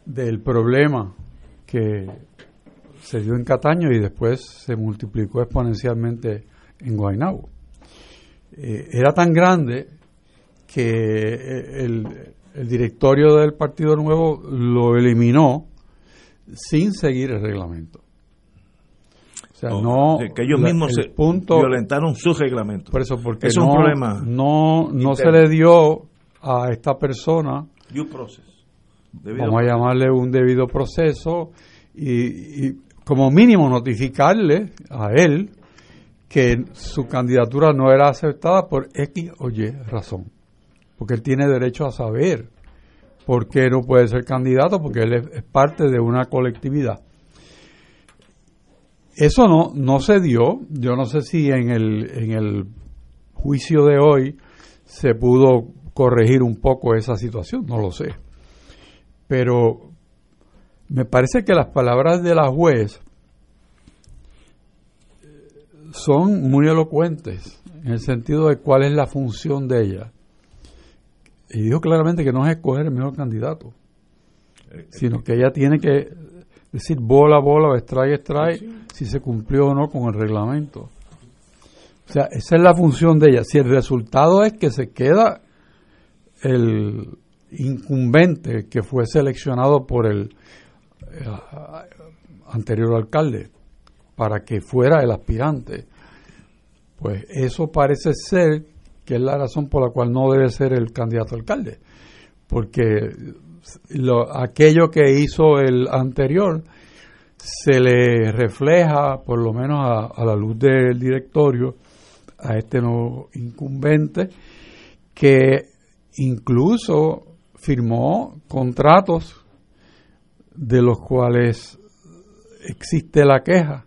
del problema que se dio en Cataño y después se multiplicó exponencialmente en Guaynabo. Eh, era tan grande que eh, el, el, directorio del Partido Nuevo lo eliminó sin seguir el reglamento. O sea, no, que ellos mismos se violentaron su reglamento. Por eso, porque es un problema no, no se le dio a esta persona, vamos a llamarle un debido proceso, y, como mínimo notificarle a él que su candidatura no era aceptada por X o Y razón. Porque él tiene derecho a saber por qué no puede ser candidato, porque él es parte de una colectividad. Eso no, no se dio. Yo no sé si en el, en el juicio de hoy se pudo corregir un poco esa situación, no lo sé. Pero me parece que las palabras de la juez son muy elocuentes en el sentido de cuál es la función de ella. Y dijo claramente que no es escoger el mejor candidato, sino que ella tiene que decir bola, bola, o strike, strike, si se cumplió o no con el reglamento. O sea, esa es la función de ella. Si el resultado es que se queda el incumbente que fue seleccionado por el anterior alcalde para que fuera el aspirante, pues eso parece ser que es la razón por la cual no debe ser el candidato alcalde, porque lo, aquello que hizo el anterior se le refleja, por lo menos a, la luz del directorio, a este nuevo incumbente, que incluso firmó contratos de los cuales existe la queja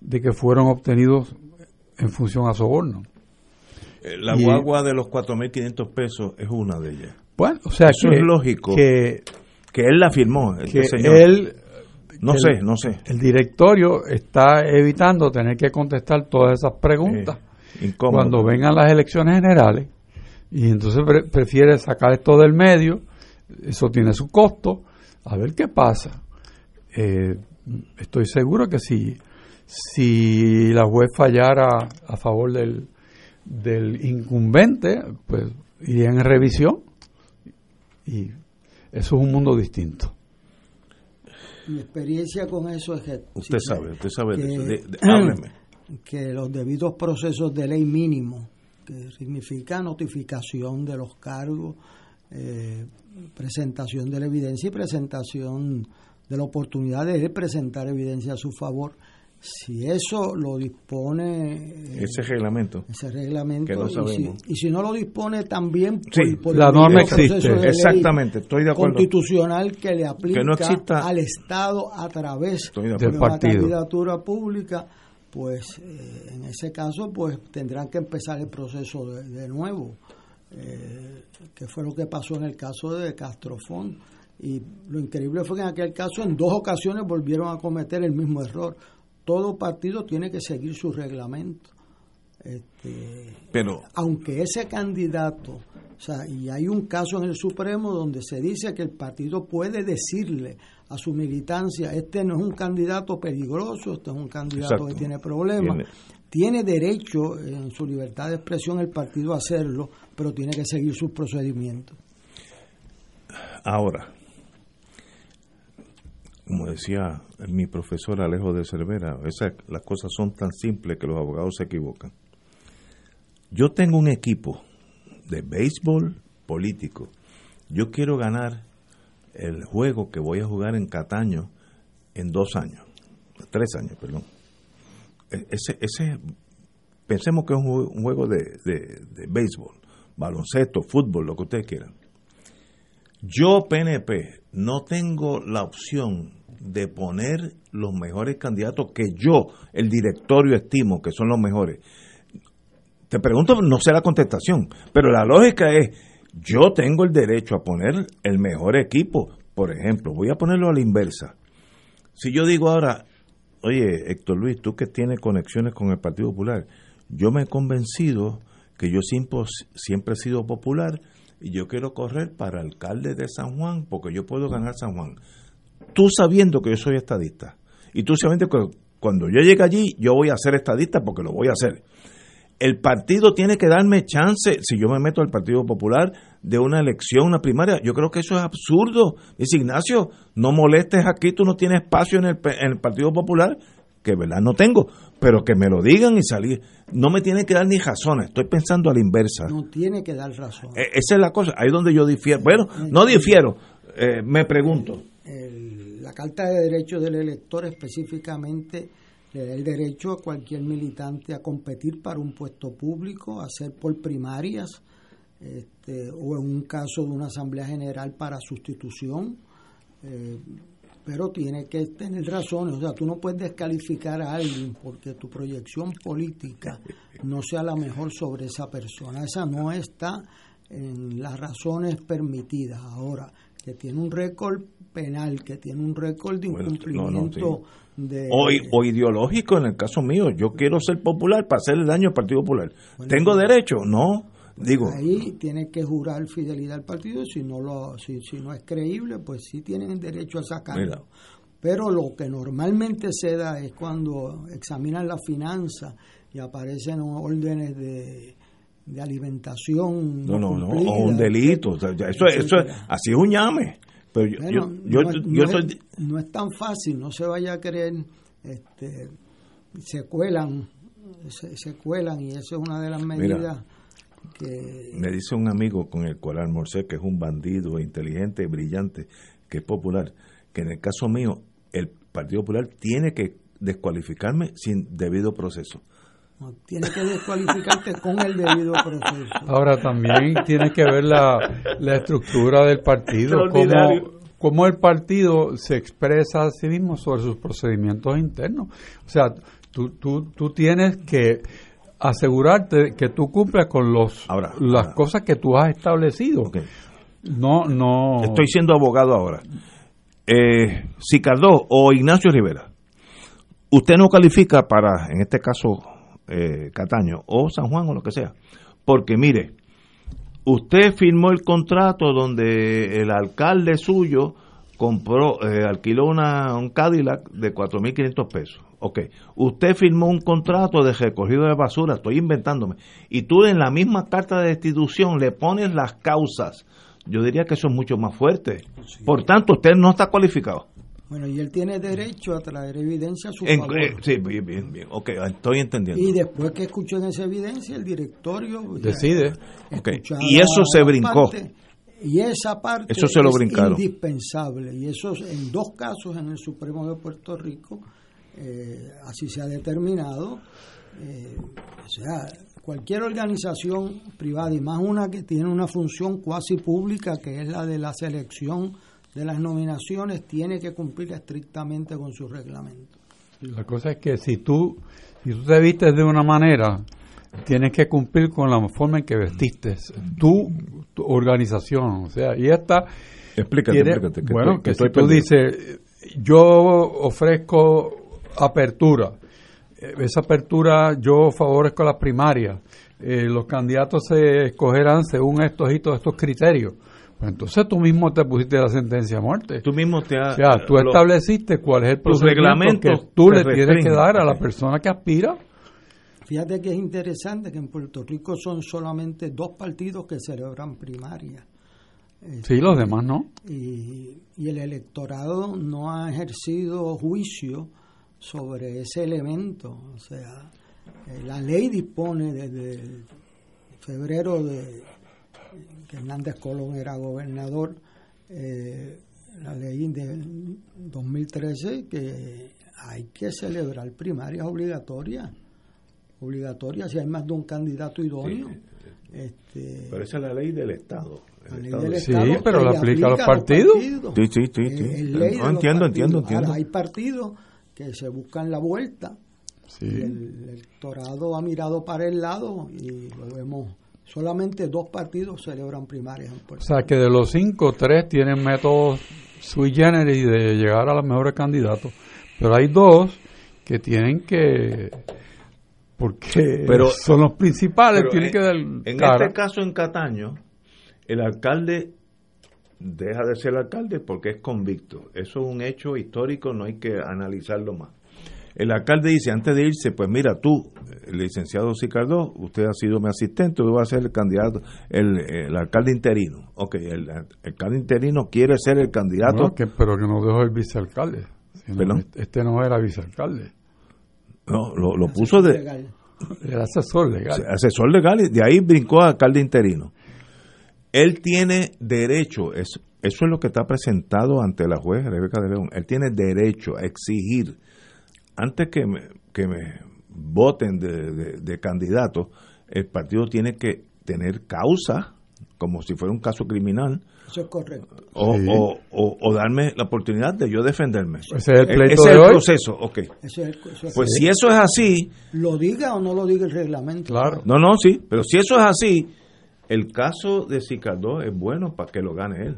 de que fueron obtenidos en función a soborno. Eh, la guagua de los 4.500 pesos es una de ellas. Bueno, o sea, eso es lógico. Que, que él la firmó, que Él, no sé, no sé. El directorio está evitando tener que contestar todas esas preguntas eh, cuando vengan las elecciones generales y entonces prefiere sacar esto del medio, eso tiene su costo, a ver qué pasa. Eh, estoy seguro que si, si la juez fallara a favor del, del incumbente, pues iría en revisión y eso es un mundo distinto. Mi experiencia con eso es que... Usted sabe, usted sabe, que, <clears throat> que los debidos procesos de ley mínimo, que significa notificación de los cargos, eh, presentación de la evidencia y presentación de la oportunidad de presentar evidencia a su favor, si eso lo dispone ese reglamento. ese reglamento sabemos. Y, si, no lo dispone también por, la norma existe. exactamente estoy de acuerdo. constitucional que le aplica al estado a través de, una candidatura pública pues eh, en ese caso pues tendrán que empezar el proceso de, nuevo eh, que fue lo que pasó en el caso de Castrofón. Y lo increíble fue que en aquel caso en dos ocasiones volvieron a cometer el mismo error todo partido tiene que seguir su reglamento. Este, Pero, aunque ese candidato, o sea, y hay un caso en el Supremo donde se dice que el partido puede decirle a su militancia, este no es un candidato peligroso, este es un candidato que tiene problemas, tiene. derecho en su libertad de expresión el partido a hacerlo, pero tiene que seguir sus procedimientos. Ahora, como decía mi profesor Alejo de Cervera, esas, las cosas son tan simples que los abogados se equivocan. Yo tengo un equipo de béisbol político. Yo quiero ganar el juego que voy a jugar en Cataño en dos años, tres años, perdón. E, ese, ese pensemos que es un juego, de, de béisbol, baloncesto, fútbol, lo que ustedes quieran. Yo, PNP, no tengo la opción de poner los mejores candidatos que yo, el directorio, estimo que son los mejores. Te pregunto, no sé la contestación, pero la lógica es, yo tengo el derecho a poner el mejor equipo. Por ejemplo, voy a ponerlo a la inversa. Si yo digo ahora, oye, Héctor Luis, tú que tienes conexiones con el Partido Popular, yo me he convencido que yo siempre, siempre he sido popular y yo quiero correr para alcalde de San Juan porque yo puedo ganar San Juan. Tú sabiendo que yo soy estadista y tú sabiendo que cuando yo llegue allí yo voy a ser estadista porque lo voy a hacer. El partido tiene que darme chance, si yo me meto al Partido Popular, de una elección, una primaria. Yo creo que eso es absurdo. Dice Ignacio, no molestes aquí, tú no tienes espacio en el, en el Partido Popular que verdad no tengo, pero que me lo digan y salir. No me tienen que dar ni razones, estoy pensando a la inversa. No tiene que dar razón. E, esa es la cosa, ahí es donde yo difiero. Bueno, no difiero, eh, me pregunto. La Carta de Derechos del Elector específicamente le da el derecho a cualquier militante a competir para un puesto público, a ser por primarias, este, o en un caso de una Asamblea General para sustitución. Eh, pero tiene que tener razones. O sea, tú no puedes descalificar a alguien porque tu proyección política no sea la mejor sobre esa persona. Esa no está en las razones permitidas. Ahora, que tiene un récord penal, que tiene un récord de incumplimiento de... O, ideológico en el caso mío. Yo quiero ser popular para hacerle daño al Partido Popular. ¿Tengo derecho? No. Digo, ahí tiene que jurar fidelidad al partido si no lo si, si no es creíble pues sí tienen derecho a sacarlo pero lo que normalmente se da es cuando examinan la finanza y aparecen órdenes de, de alimentación no no no, o un delito eso eso así es un llame pero yo, yo, no, es, no, es, tan fácil no se vaya a creer este se cuelan se, cuelan y eso es una de las medidas me dice un amigo con el cual almorcé, que es un bandido inteligente, brillante, que es popular, que en el caso mío, el Partido Popular tiene que descualificarme sin debido proceso. Tiene que descualificarte con el debido proceso. Ahora también tiene que ver la, la estructura del partido, cómo, cómo el partido se expresa a sí mismo sobre sus procedimientos internos. O sea, tú, tú, tú tienes que asegurarte que tú cumplas con los las cosas que tú has establecido. No, no. Estoy siendo abogado ahora. Eh, Cicardó o Ignacio Rivera, usted no califica para, en este caso, eh, Cataño o San Juan o lo que sea, porque mire, usted firmó el contrato donde el alcalde suyo compró, eh, alquiló una, un Cadillac de 4.500 pesos Ok, usted firmó un contrato de recogido de basura, estoy inventándome, y tú en la misma carta de destitución le pones las causas. Yo diría que eso es mucho más fuerte. Por tanto, usted no está cualificado. Bueno, y él tiene derecho a traer evidencia a su favor. Eh, sí, bien, bien, bien. Ok, estoy entendiendo. Y después que escuchen esa evidencia, el directorio decide. Okay. Y eso se brincó. y esa parte eso se lo es indispensable. Y eso en dos casos en el Supremo de Puerto Rico eh, así se ha determinado. Eh, o sea, cualquier organización privada y más una que tiene una función cuasi pública que es la de la selección de las nominaciones tiene que cumplir estrictamente con su reglamento. La cosa es que si tú si tú te vistes de una manera tienes que cumplir con la forma en que vestiste tu, organización, o sea, y esta explícate, bueno, que si tú dices yo ofrezco apertura. Eh, esa apertura yo favorezco las primarias. Eh, los candidatos se escogerán según estos y todos estos criterios. Pues entonces tú mismo te pusiste la sentencia a muerte. Tú mismo te has, O sea, tú estableciste cuál es el procedimiento que tú le tienes que dar a la persona que aspira. Fíjate que es interesante que en Puerto Rico son solamente dos partidos que celebran primarias. Sí, los demás no. Y, y el electorado no ha ejercido juicio sobre ese elemento. O sea, eh, la ley dispone desde febrero de que Hernández Colón era gobernador, eh, la ley de 2013 que hay que celebrar primarias obligatorias, obligatorias si hay más de un candidato idóneo. Este, pero esa es la ley del Estado. sí, pero la aplica a los partidos. Sí, sí, sí. entiendo, entiendo, entiendo. hay partidos que se buscan la vuelta. el electorado ha mirado para el lado y lo vemos. Solamente dos partidos celebran primarias en Puerto O sea, que de los cinco, tres tienen métodos sui generis de llegar a los mejores candidatos. Pero hay dos que tienen que porque pero, son los principales, tienen que dar En este caso en Cataño, el alcalde deja de ser alcalde porque es convicto. Eso es un hecho histórico, no hay que analizarlo más. El alcalde dice, antes de irse, pues mira, tú, el licenciado Sicardo, usted ha sido mi asistente, tú vas a ser el candidato, el, alcalde interino. Ok, el, alcalde interino quiere ser el candidato. que, pero que no dejó el vicealcalde. este no era vicealcalde. No, lo, puso de... Era asesor legal. Asesor legal y de ahí brincó a alcalde interino él tiene derecho, eso es lo que está presentado ante la jueza Rebeca de León, él tiene derecho a exigir, antes que me, que me voten de, de, candidato, el partido tiene que tener causa como si fuera un caso criminal, Eso es correcto. o, Sí. o, o- o darme la oportunidad de yo defenderme. Ese es el E- pleito ese de es el hoy. proceso, ok. Eso es, eso es Pues si eso es así, Lo diga o no lo diga el reglamento. Claro. no, no, sí, pero si eso es así, el caso de Cicardó es bueno para que lo gane él,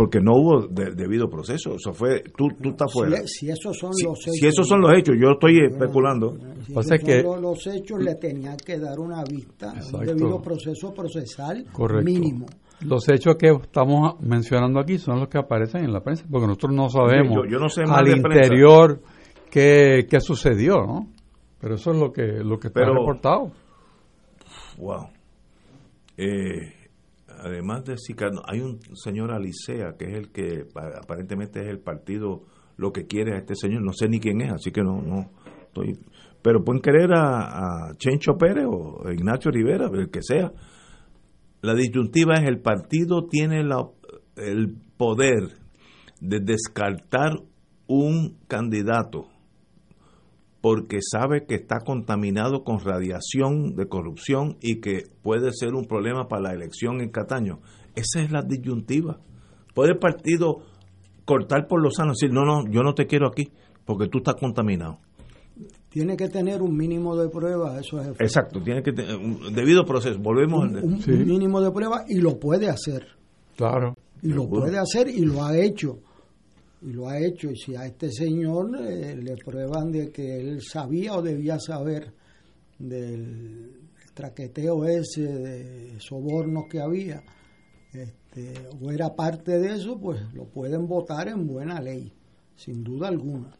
porque no hubo de- debido proceso, eso fue, tú, tú estás fuera. Si, si esos son Si, los hechos. si esos son los hechos, yo estoy especulando. Si Pasa esos que- son los, hechos, le tenía que dar una vista, Exacto. un debido proceso procesal Correcto. mínimo. Los hechos que estamos mencionando aquí son los que aparecen en la prensa, porque nosotros no sabemos Yo- yo no sé más al interior qué, qué sucedió, ¿no? Pero eso es lo que, lo que está Pero- reportado. Wow. Eh, además de Cicardó, hay un señor Alicea, que es el que pa- aparentemente es el partido lo que quiere a este señor. No sé ni quién es, así que no, no estoy. Pero pueden querer a, a Chencho Pérez o a Ignacio Rivera, el que sea. La disyuntiva es el partido tiene la, el poder de descartar un candidato porque sabe que está contaminado con radiación de corrupción y que puede ser un problema para la elección en Cataño. Esa es la disyuntiva. Puede el partido cortar por los sanos y decir, no, no, yo no te quiero aquí porque tú estás contaminado. Tiene que tener un mínimo de pruebas, eso es Exacto, tiene que tener un debido proceso. Volvemos un, al- un- Sí. un mínimo de pruebas y lo puede hacer. Claro. Y lo puede hacer y lo ha hecho. Y lo ha hecho. Y si a este señor eh, le prueban de que él sabía o debía saber del traqueteo ese de sobornos que había, este, o era parte de eso, pues lo pueden votar en buena ley, sin duda alguna.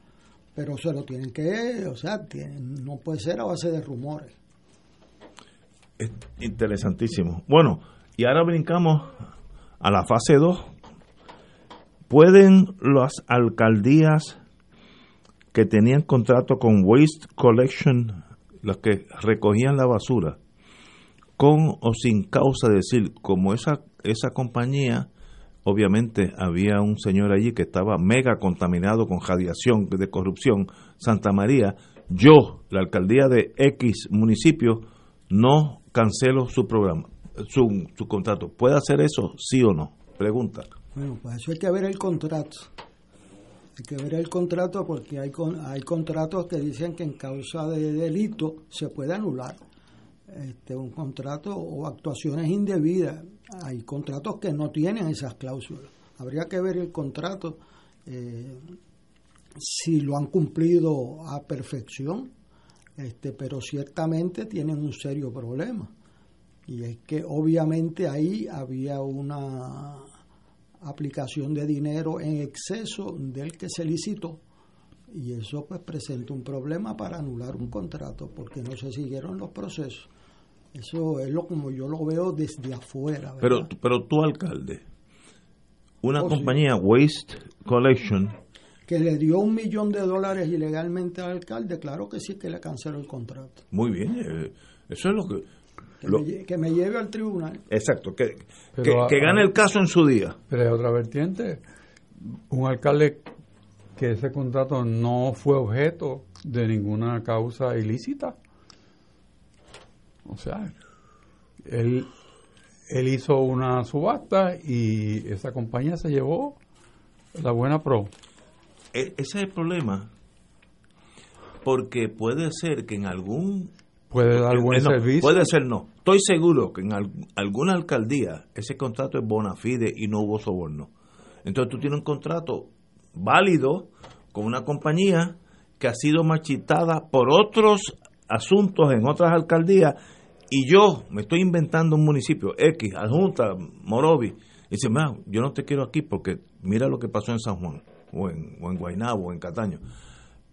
Pero se lo tienen que, o sea, tienen- no puede ser a base de rumores. Es interesantísimo. Bueno, y ahora brincamos a la fase 2. ¿Pueden las alcaldías que tenían contrato con Waste Collection, las que recogían la basura, con o sin causa, decir, como esa, esa compañía, obviamente había un señor allí que estaba mega contaminado con radiación de corrupción, Santa María, yo, la alcaldía de X municipio, no cancelo su programa, su, su contrato. ¿Puede hacer eso, sí o no? Pregunta. Bueno, pues eso hay que ver el contrato. Hay que ver el contrato porque hay, con- hay contratos que dicen que en causa de delito se puede anular este, un contrato o actuaciones indebidas. Hay contratos que no tienen esas cláusulas. Habría que ver el contrato eh, si lo han cumplido a perfección, este, pero ciertamente tienen un serio problema. Y es que obviamente ahí había una aplicación de dinero en exceso del que se licitó y eso pues presenta un problema para anular un contrato porque no se siguieron los procesos. Eso es lo como yo lo veo desde afuera. ¿verdad? Pero, pero tú, alcalde, una Oh, sí. compañía Waste Collection, que le dio un millón de dólares ilegalmente al alcalde, claro que sí que le canceló el contrato. muy bien, eh, eso es lo que... Que, lo- me, lle- que me lleve al tribunal. exacto, que, que, a- que gane el caso en su día. Pero hay otra vertiente. Un alcalde que ese contrato no fue objeto de ninguna causa ilícita. O sea, él, él hizo una subasta y esa compañía se llevó la buena pro. E- ese es el problema. Porque puede ser que en algún... Puede dar buen eh, no, servicio. Puede ser no. Estoy seguro que en al- alguna alcaldía ese contrato es bona fide y no hubo soborno. Entonces tú tienes un contrato válido con una compañía que ha sido marchitada por otros asuntos en otras alcaldías y yo me estoy inventando un municipio X, adjunta, Morovi, y dice, "Ma, yo no te quiero aquí porque mira lo que pasó en San Juan, o en, o en Guaynabo, o en Cataño.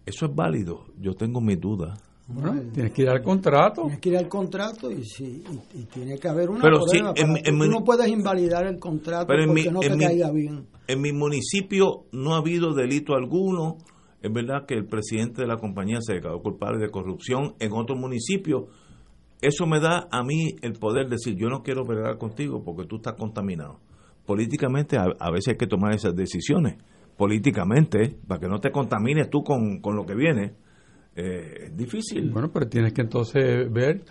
Eso es válido, yo tengo mis dudas. Bueno, tienes que ir al contrato. Tienes que ir al contrato y, sí, y, y tiene que haber una Pero sí, prueba. en para- mi- en tú mi- no puedes invalidar el contrato Pero porque mi- no te mi- caiga bien. En mi municipio no ha habido delito alguno. Es verdad que el presidente de la compañía se declaró culpable de corrupción en otro municipio. Eso me da a mí el poder decir, yo no quiero bregar contigo porque tú estás contaminado. Políticamente a, a veces hay que tomar esas decisiones. Políticamente, para que no te contamines tú con, con lo que viene. Eh, es difícil. Bueno, pero tienes que entonces ver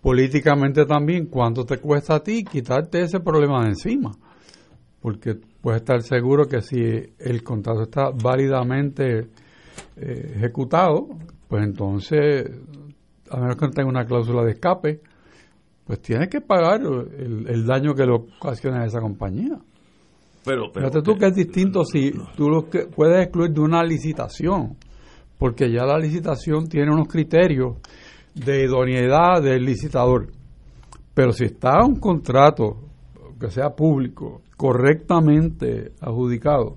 políticamente también cuánto te cuesta a ti quitarte ese problema de encima. Porque puedes estar seguro que si el contrato está válidamente eh, ejecutado, pues entonces, a menos que no tenga una cláusula de escape, pues tienes que pagar el, daño que le ocasiona a esa compañía. Pero, Fíjate tú que es distinto si tú lo que puedes excluir de una licitación, porque ya la licitación tiene unos criterios de idoneidad del licitador. Pero si está un contrato que sea público, correctamente adjudicado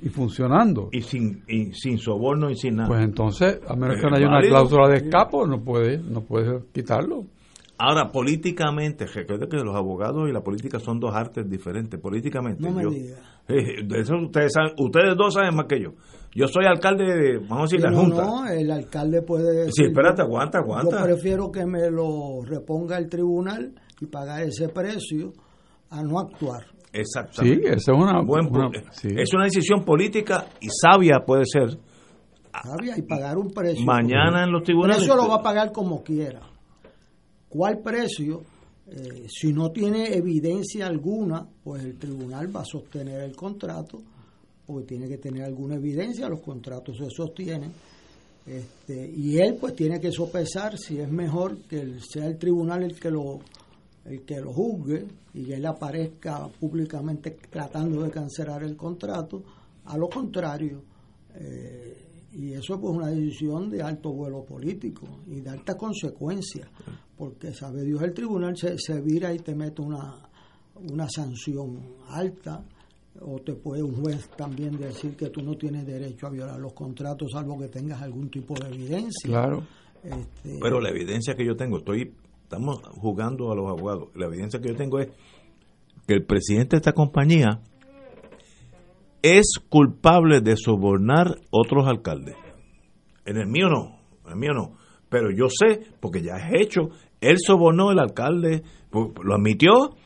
y funcionando. Y sin, y sin soborno y sin nada. Pues entonces, a menos que no haya una cláusula de escapo, no puede, no puede quitarlo. Ahora, políticamente, recuerde que los abogados y la política son dos artes diferentes. Políticamente, no me yo, <laughs> eh, eso ustedes, ustedes dos saben más que yo. Yo soy alcalde de, vamos a decir, la Junta. No, el alcalde puede decir, Sí, espérate, aguanta, aguanta. Yo prefiero que me lo reponga el tribunal y pagar ese precio a no actuar. Exactamente. Sí, esa es una, buena Es una decisión política y sabia puede ser. Sabia y pagar un precio. Mañana en los tribunales. El precio lo va a pagar como quiera cuál precio, eh, si no tiene evidencia alguna, pues el tribunal va a sostener el contrato, porque tiene que tener alguna evidencia, los contratos se sostienen, este, y él pues tiene que sopesar si es mejor que sea el tribunal el que lo el que lo juzgue y él aparezca públicamente tratando de cancelar el contrato, a lo contrario, eh, y eso es pues una decisión de alto vuelo político y de alta consecuencia, porque sabe Dios el tribunal se, se vira y te mete una, una sanción alta, o te puede un juez también decir que tú no tienes derecho a violar los contratos salvo que tengas algún tipo de evidencia. Claro. Este, Pero la evidencia que yo tengo, estoy estamos jugando a los abogados. La evidencia que yo tengo es que el presidente de esta compañía es culpable de sobornar otros alcaldes. En el mío no, en el mío no. Pero yo sé, porque ya es hecho, él sobornó el alcalde, lo admitió.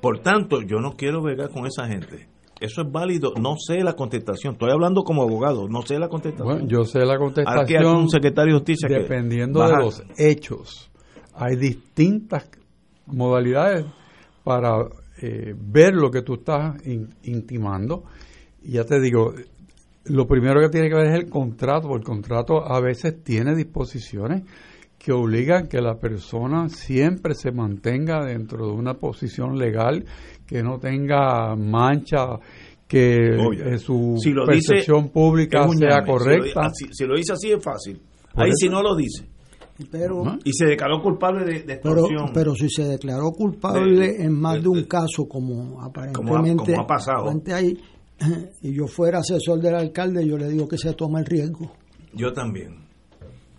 Por tanto, yo no quiero ver con esa gente. Eso es válido. No sé la contestación. Estoy hablando como abogado. No sé la contestación. Bueno, yo sé la contestación. un secretario de justicia dependiendo de los hechos. Hay distintas modalidades para eh, ver lo que tú estás intimando. Y ya te digo, lo primero que tiene que ver es el contrato, porque el contrato a veces tiene disposiciones que obligan que la persona siempre se mantenga dentro de una posición legal, que no tenga mancha, que eh, su percepción pública sea correcta. Si lo, dice así es fácil. Ahí si no lo dice. Pero, y se declaró culpable de, extorsión. Pero, si se declaró culpable en más de, un caso, como aparentemente como ha, pasado. <clears throat> y yo fuera asesor del alcalde, yo le digo que se tome el riesgo. Yo también.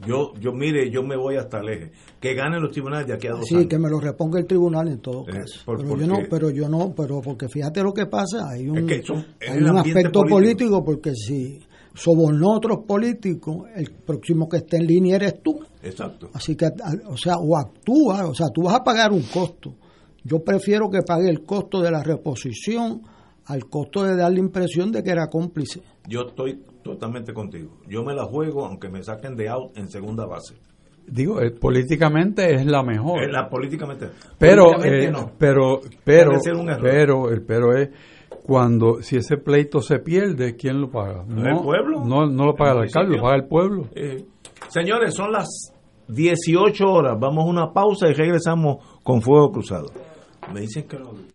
Yo, yo mire, yo me voy hasta el eje. Que gane los tribunales de aquí a dos sí, que me lo reponga el tribunal en todo eh, caso. pero yo no, pero yo no, pero porque fíjate lo que pasa, hay un, hay un aspecto político. porque si sobornó otros políticos, el próximo que esté en línea eres tú. Exacto. Así que, o sea, o actúa, o sea, tú vas a pagar un costo. Yo prefiero que pague el costo de la reposición al costo de dar la impresión de que era cómplice. Yo estoy totalmente contigo. Yo me la juego aunque me saquen de out en segunda base. Digo, eh, políticamente es la mejor. Es la políticamente. Pero, eh, pero, pero, pero, el pero es cuando si ese pleito se pierde, ¿quién lo paga? No, ¿El pueblo? No, no lo paga el, alcalde, lo paga el pueblo. Eh, señores, son las 18 horas. Vamos a una pausa y regresamos con Fuego Cruzado. Me dicen que no.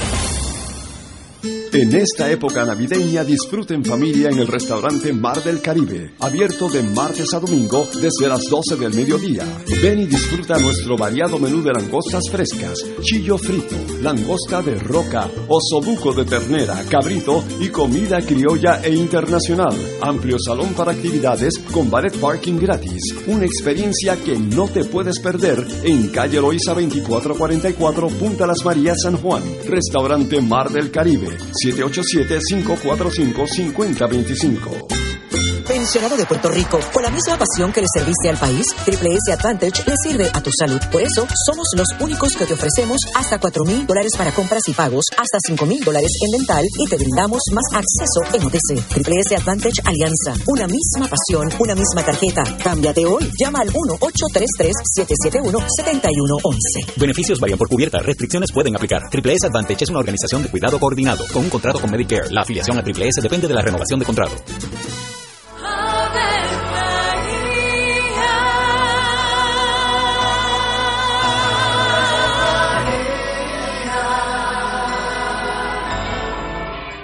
En esta época navideña disfruten en familia en el restaurante Mar del Caribe, abierto de martes a domingo desde las 12 del mediodía. Ven y disfruta nuestro variado menú de langostas frescas, chillo frito, langosta de roca, osobuco de ternera, cabrito y comida criolla e internacional. Amplio salón para actividades con ballet parking gratis. Una experiencia que no te puedes perder en calle Loiza 2444 Punta Las Marías San Juan. Restaurante Mar del Caribe 787-545-5025. De Puerto Rico, con la misma pasión que le serviste al país, Triple S Advantage le sirve a tu salud. Por eso, somos los únicos que te ofrecemos hasta 4 mil dólares para compras y pagos, hasta 5 mil dólares en dental y te brindamos más acceso en OTC. Triple S Advantage Alianza. Una misma pasión, una misma tarjeta. Cámbiate hoy. Llama al 1-833-771-7111. Beneficios varían por cubierta. Restricciones pueden aplicar. Triple S Advantage es una organización de cuidado coordinado con un contrato con Medicare. La afiliación a Triple S depende de la renovación de contrato.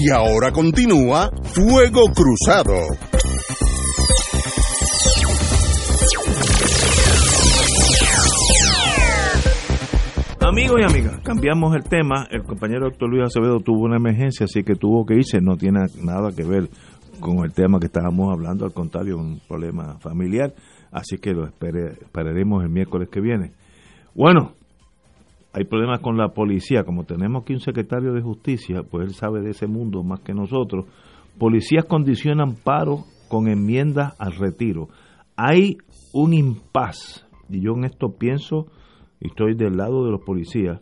Y ahora continúa Fuego Cruzado. Amigos y amigas, cambiamos el tema. El compañero doctor Luis Acevedo tuvo una emergencia, así que tuvo que irse. No tiene nada que ver con el tema que estábamos hablando, al contrario, un problema familiar. Así que lo esperaremos el miércoles que viene. Bueno, hay problemas con la policía. Como tenemos aquí un secretario de justicia, pues él sabe de ese mundo más que nosotros. Policías condicionan paro con enmiendas al retiro. Hay un impas, y yo en esto pienso, y estoy del lado de los policías,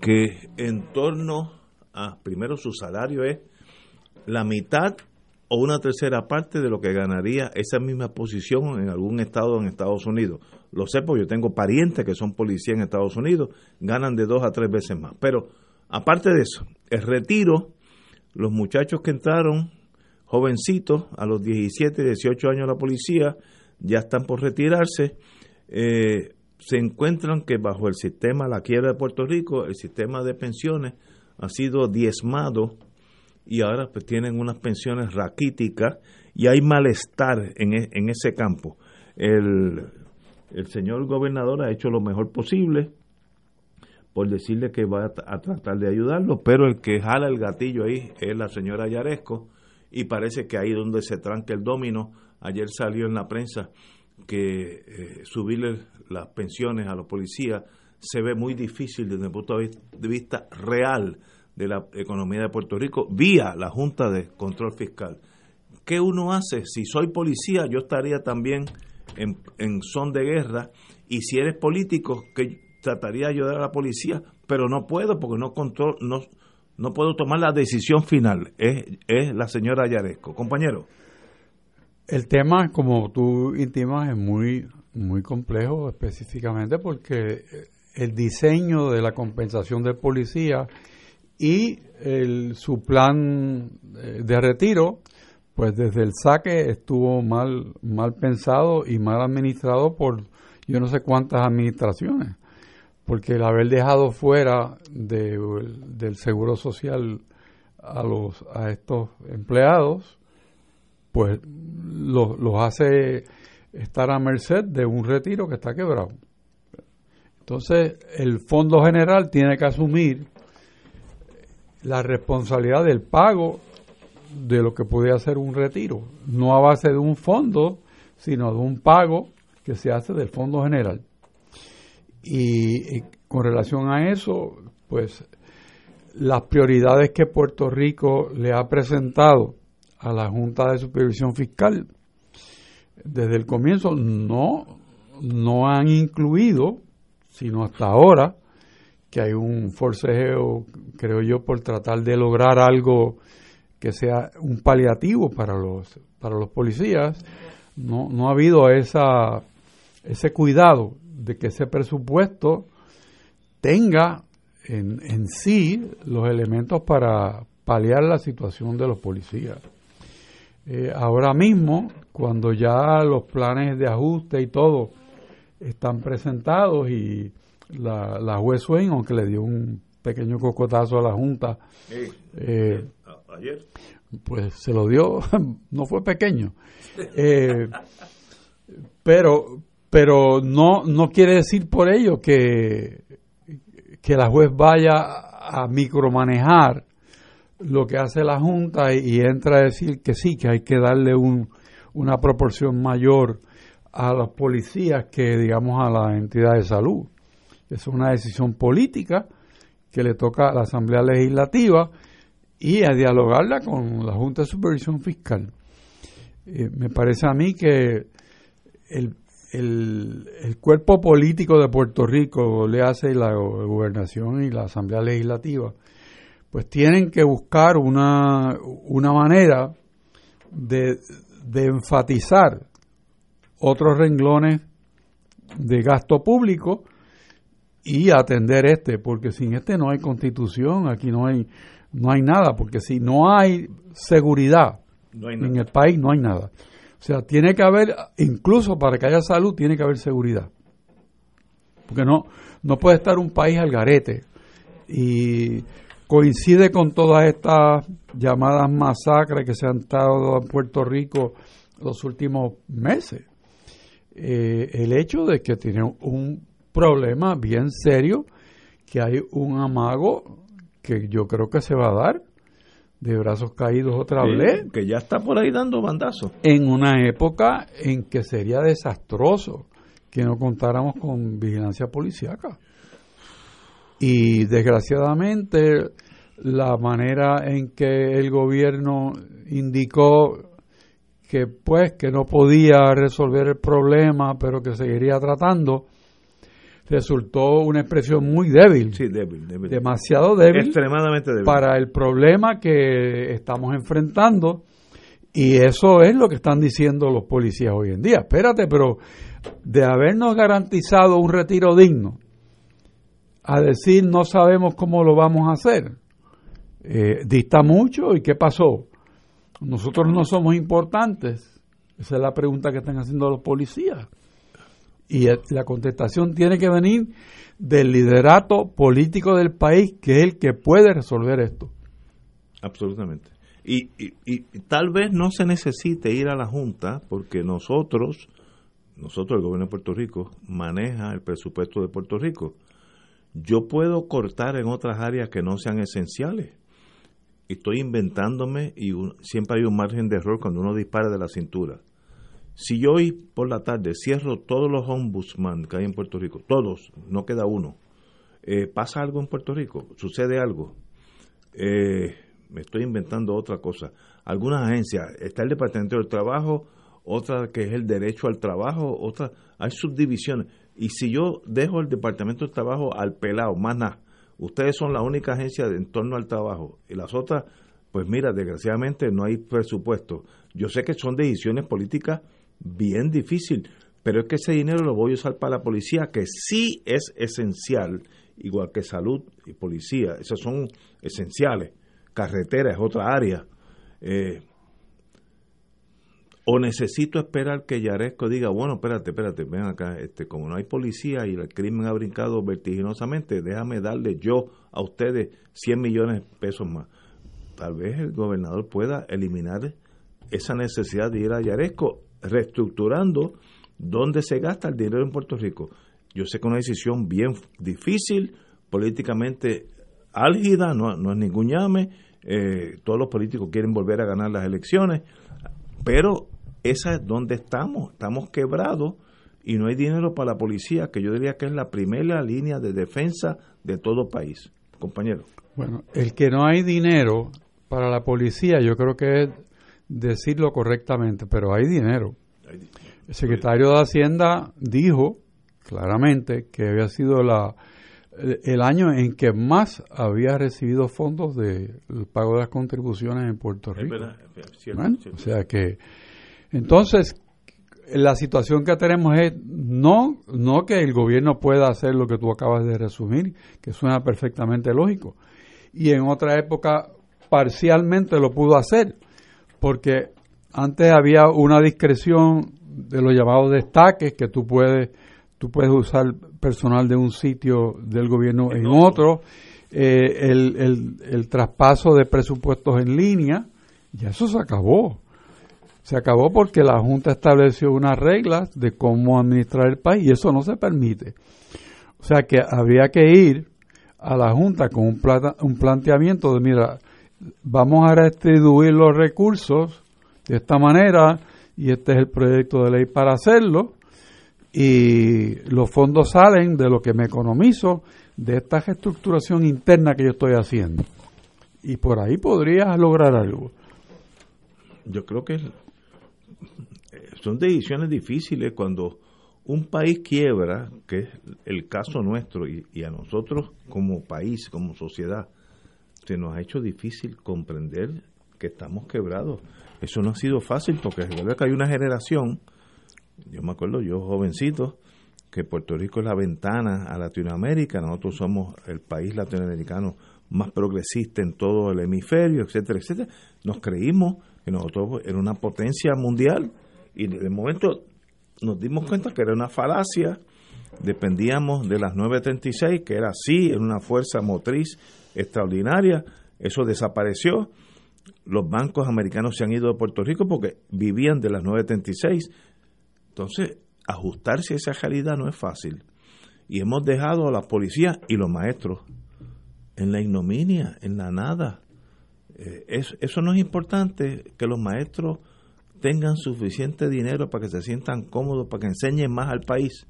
que en torno a, primero su salario es la mitad o una tercera parte de lo que ganaría esa misma posición en algún estado en Estados Unidos. Lo sé porque yo tengo parientes que son policías en Estados Unidos, ganan de dos a tres veces más. Pero aparte de eso, el retiro, los muchachos que entraron jovencitos a los 17, 18 años la policía, ya están por retirarse, eh, se encuentran que bajo el sistema, la quiebra de Puerto Rico, el sistema de pensiones ha sido diezmado y ahora pues tienen unas pensiones raquíticas y hay malestar en, e- en ese campo. El, el señor gobernador ha hecho lo mejor posible por decirle que va a, tratar de ayudarlo, pero el que jala el gatillo ahí es la señora Yaresco y parece que ahí donde se tranca el domino, ayer salió en la prensa que eh, subirle las pensiones a los policías se ve muy difícil desde el punto de vista real de la economía de Puerto Rico vía la Junta de Control Fiscal. ¿Qué uno hace? Si soy policía, yo estaría también en, son de guerra y si eres político, que trataría de ayudar a la policía, pero no puedo porque no control, no, no puedo tomar la decisión final. Es, es la señora Yaresco. Compañero. el tema, como tú intimas, es muy, muy complejo específicamente porque el diseño de la compensación del policía y el, su plan eh, de retiro, pues desde el saque estuvo mal, mal pensado y mal administrado por yo no sé cuántas administraciones, porque el haber dejado fuera del seguro social a los a estos empleados, pues los, los hace estar a merced de un retiro que está quebrado. Entonces, el Fondo General tiene que asumir la responsabilidad del pago de lo que podría ser un retiro, no a base de un fondo, sino de un pago que se hace del Fondo General. Y, con relación a eso, pues las prioridades que Puerto Rico le ha presentado a la Junta de Supervisión Fiscal desde el comienzo no, no han incluido, sino hasta ahora, que hay un forcejeo, creo yo, por tratar de lograr algo que sea un paliativo para los, para los policías. No, no ha habido esa, ese cuidado de que ese presupuesto tenga en, en sí los elementos para paliar la situación de los policías. Eh, ahora mismo, cuando ya los planes de ajuste y todo están presentados y la, la juez Swain, aunque le dio un pequeño cocotazo a la Junta, eh, ayer. pues se lo dio, <laughs> no fue pequeño, eh, pero, pero no, no quiere decir por ello que, que la juez vaya a micromanejar lo que hace la Junta y, entra a decir que sí, que hay que darle un, una proporción mayor a los policías que, digamos, a la entidad de salud. Es una decisión política que le toca a la Asamblea Legislativa y a dialogarla con la Junta de Supervisión Fiscal. Eh, me parece a mí que el, el, cuerpo político de Puerto Rico le hace la gobernación y la Asamblea Legislativa, pues tienen que buscar una, una manera de, de enfatizar otros renglones de gasto público y atender este, porque sin este no hay constitución, aquí no hay, no hay nada, porque si no hay seguridad en el país, no hay nada. O sea, tiene que haber, incluso para que haya salud, tiene que haber seguridad. Porque no, no puede estar un país al garete. Y coincide con todas estas llamadas masacres que se han dado en Puerto Rico los últimos meses. Eh, el hecho de que tiene un problema bien serio, que hay un amago que yo creo que se va a dar de brazos caídos otra vez. Que ya está por ahí dando bandazos. En una época en que sería desastroso que no contáramos con vigilancia policíaca. Y desgraciadamente la manera en que el gobierno indicó que pues que no podía resolver el problema, pero que seguiría tratando, resultó una expresión muy débil. Sí, débil, Demasiado débil. Extremadamente débil. Para el problema que estamos enfrentando. Y eso es lo que están diciendo los policías hoy en día. Espérate, pero de habernos garantizado un retiro digno, a decir no sabemos cómo lo vamos a hacer, eh, dista mucho y qué pasó. Nosotros no somos importantes. Esa es la pregunta que están haciendo los policías. Y la contestación tiene que venir del liderato político del país, que es el que puede resolver esto. Absolutamente. Y, tal vez no se necesite ir a la Junta, porque nosotros, nosotros, el gobierno de Puerto Rico, maneja el presupuesto de Puerto Rico. Yo puedo cortar en otras áreas que no sean esenciales. Estoy inventándome y siempre hay un margen de error cuando uno dispara de la cintura si yo hoy por la tarde cierro todos los ombudsman que hay en Puerto Rico, todos, no queda uno, eh, ¿pasa algo en Puerto Rico? ¿Sucede algo? Eh, me estoy inventando otra cosa. Algunas agencias, está el Departamento del Trabajo, otra que es el derecho al trabajo, otra, hay subdivisiones. Y si yo dejo el Departamento del Trabajo al pelado, más nada, ustedes son la única agencia en torno al trabajo y las otras Pues mira, desgraciadamente no hay presupuesto. Yo sé que son decisiones políticas bien difíciles, pero es que ese dinero lo voy a usar para la policía, que sí es esencial, igual que salud y policía, esos son esenciales. Carretera es otra área. Eh, o necesito esperar que Yaresco diga, bueno, espérate, espérate, ven acá, este, como no hay policía y el crimen ha brincado vertiginosamente, déjame darle yo a ustedes 100 millones de pesos más. Tal vez el gobernador pueda eliminar esa necesidad de ir a Yaresco, reestructurando dónde se gasta el dinero en Puerto Rico. Yo sé que es una decisión bien difícil, políticamente álgida, no, no es ningún llame, eh, todos los políticos quieren volver a ganar las elecciones, pero esa es donde estamos, estamos quebrados y no hay dinero para la policía, que yo diría que es la primera línea de defensa de todo país. Compañero. Bueno, el que no hay dinero para la policía, yo creo que es decirlo correctamente, pero hay dinero. El secretario de Hacienda dijo claramente que había sido la, el año en que más había recibido fondos del pago de las contribuciones en Puerto Rico. O sea que, entonces, la situación que tenemos es no, no que el gobierno pueda hacer lo que tú acabas de resumir, que suena perfectamente lógico. Y en otra época parcialmente lo pudo hacer, porque antes había una discreción de los llamados destaques que tú puedes tú puedes usar personal de un sitio del gobierno en otro, eh, el, el, traspaso de presupuestos en línea, ya eso se acabó. Se acabó porque la Junta estableció unas reglas de cómo administrar el país y eso no se permite. O sea que habría que ir a la Junta con un, un planteamiento de, mira, vamos a restituir los recursos de esta manera y este es el proyecto de ley para hacerlo y los fondos salen de lo que me economizo de esta reestructuración interna que yo estoy haciendo. Y por ahí podrías lograr algo. Yo creo que son decisiones difíciles cuando un país quiebra, que es el caso nuestro, y, a nosotros como país, como sociedad, se nos ha hecho difícil comprender que estamos quebrados. Eso no ha sido fácil porque es que hay una generación yo me acuerdo, yo jovencito, que Puerto Rico es la ventana a Latinoamérica, nosotros somos el país latinoamericano más progresista en todo el hemisferio, etcétera, etcétera. Nos creímos que nosotros era una potencia mundial y de momento nos dimos cuenta que era una falacia, dependíamos de las 936, que era así, era una fuerza motriz extraordinaria, eso desapareció. Los bancos americanos se han ido de Puerto Rico porque vivían de las 936 entonces, ajustarse a esa realidad no es fácil. Y hemos dejado a la policía y los maestros en la ignominia, en la nada. Eh, eso, no es importante, que los maestros tengan suficiente dinero para que se sientan cómodos, para que enseñen más al país.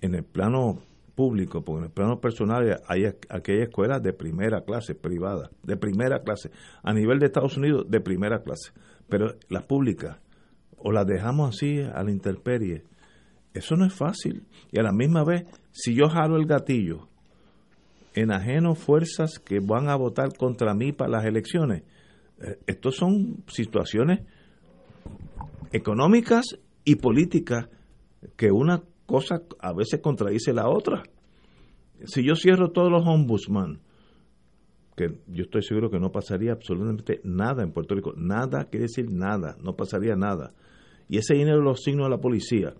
En el plano público, porque en el plano personal hay aquellas escuelas de primera clase, privada, de primera clase, a nivel de Estados Unidos, de primera clase. Pero las públicas o la dejamos así a la intemperie. Eso no es fácil. Y a la misma vez, si yo jalo el gatillo, enajeno fuerzas que van a votar contra mí para las elecciones, eh, estos son situaciones económicas y políticas que una cosa a veces contradice la otra. Si yo cierro todos los ombudsman, que yo estoy seguro que no pasaría absolutamente nada en Puerto Rico, nada quiere decir nada, no pasaría nada y ese dinero lo asigno a la policía,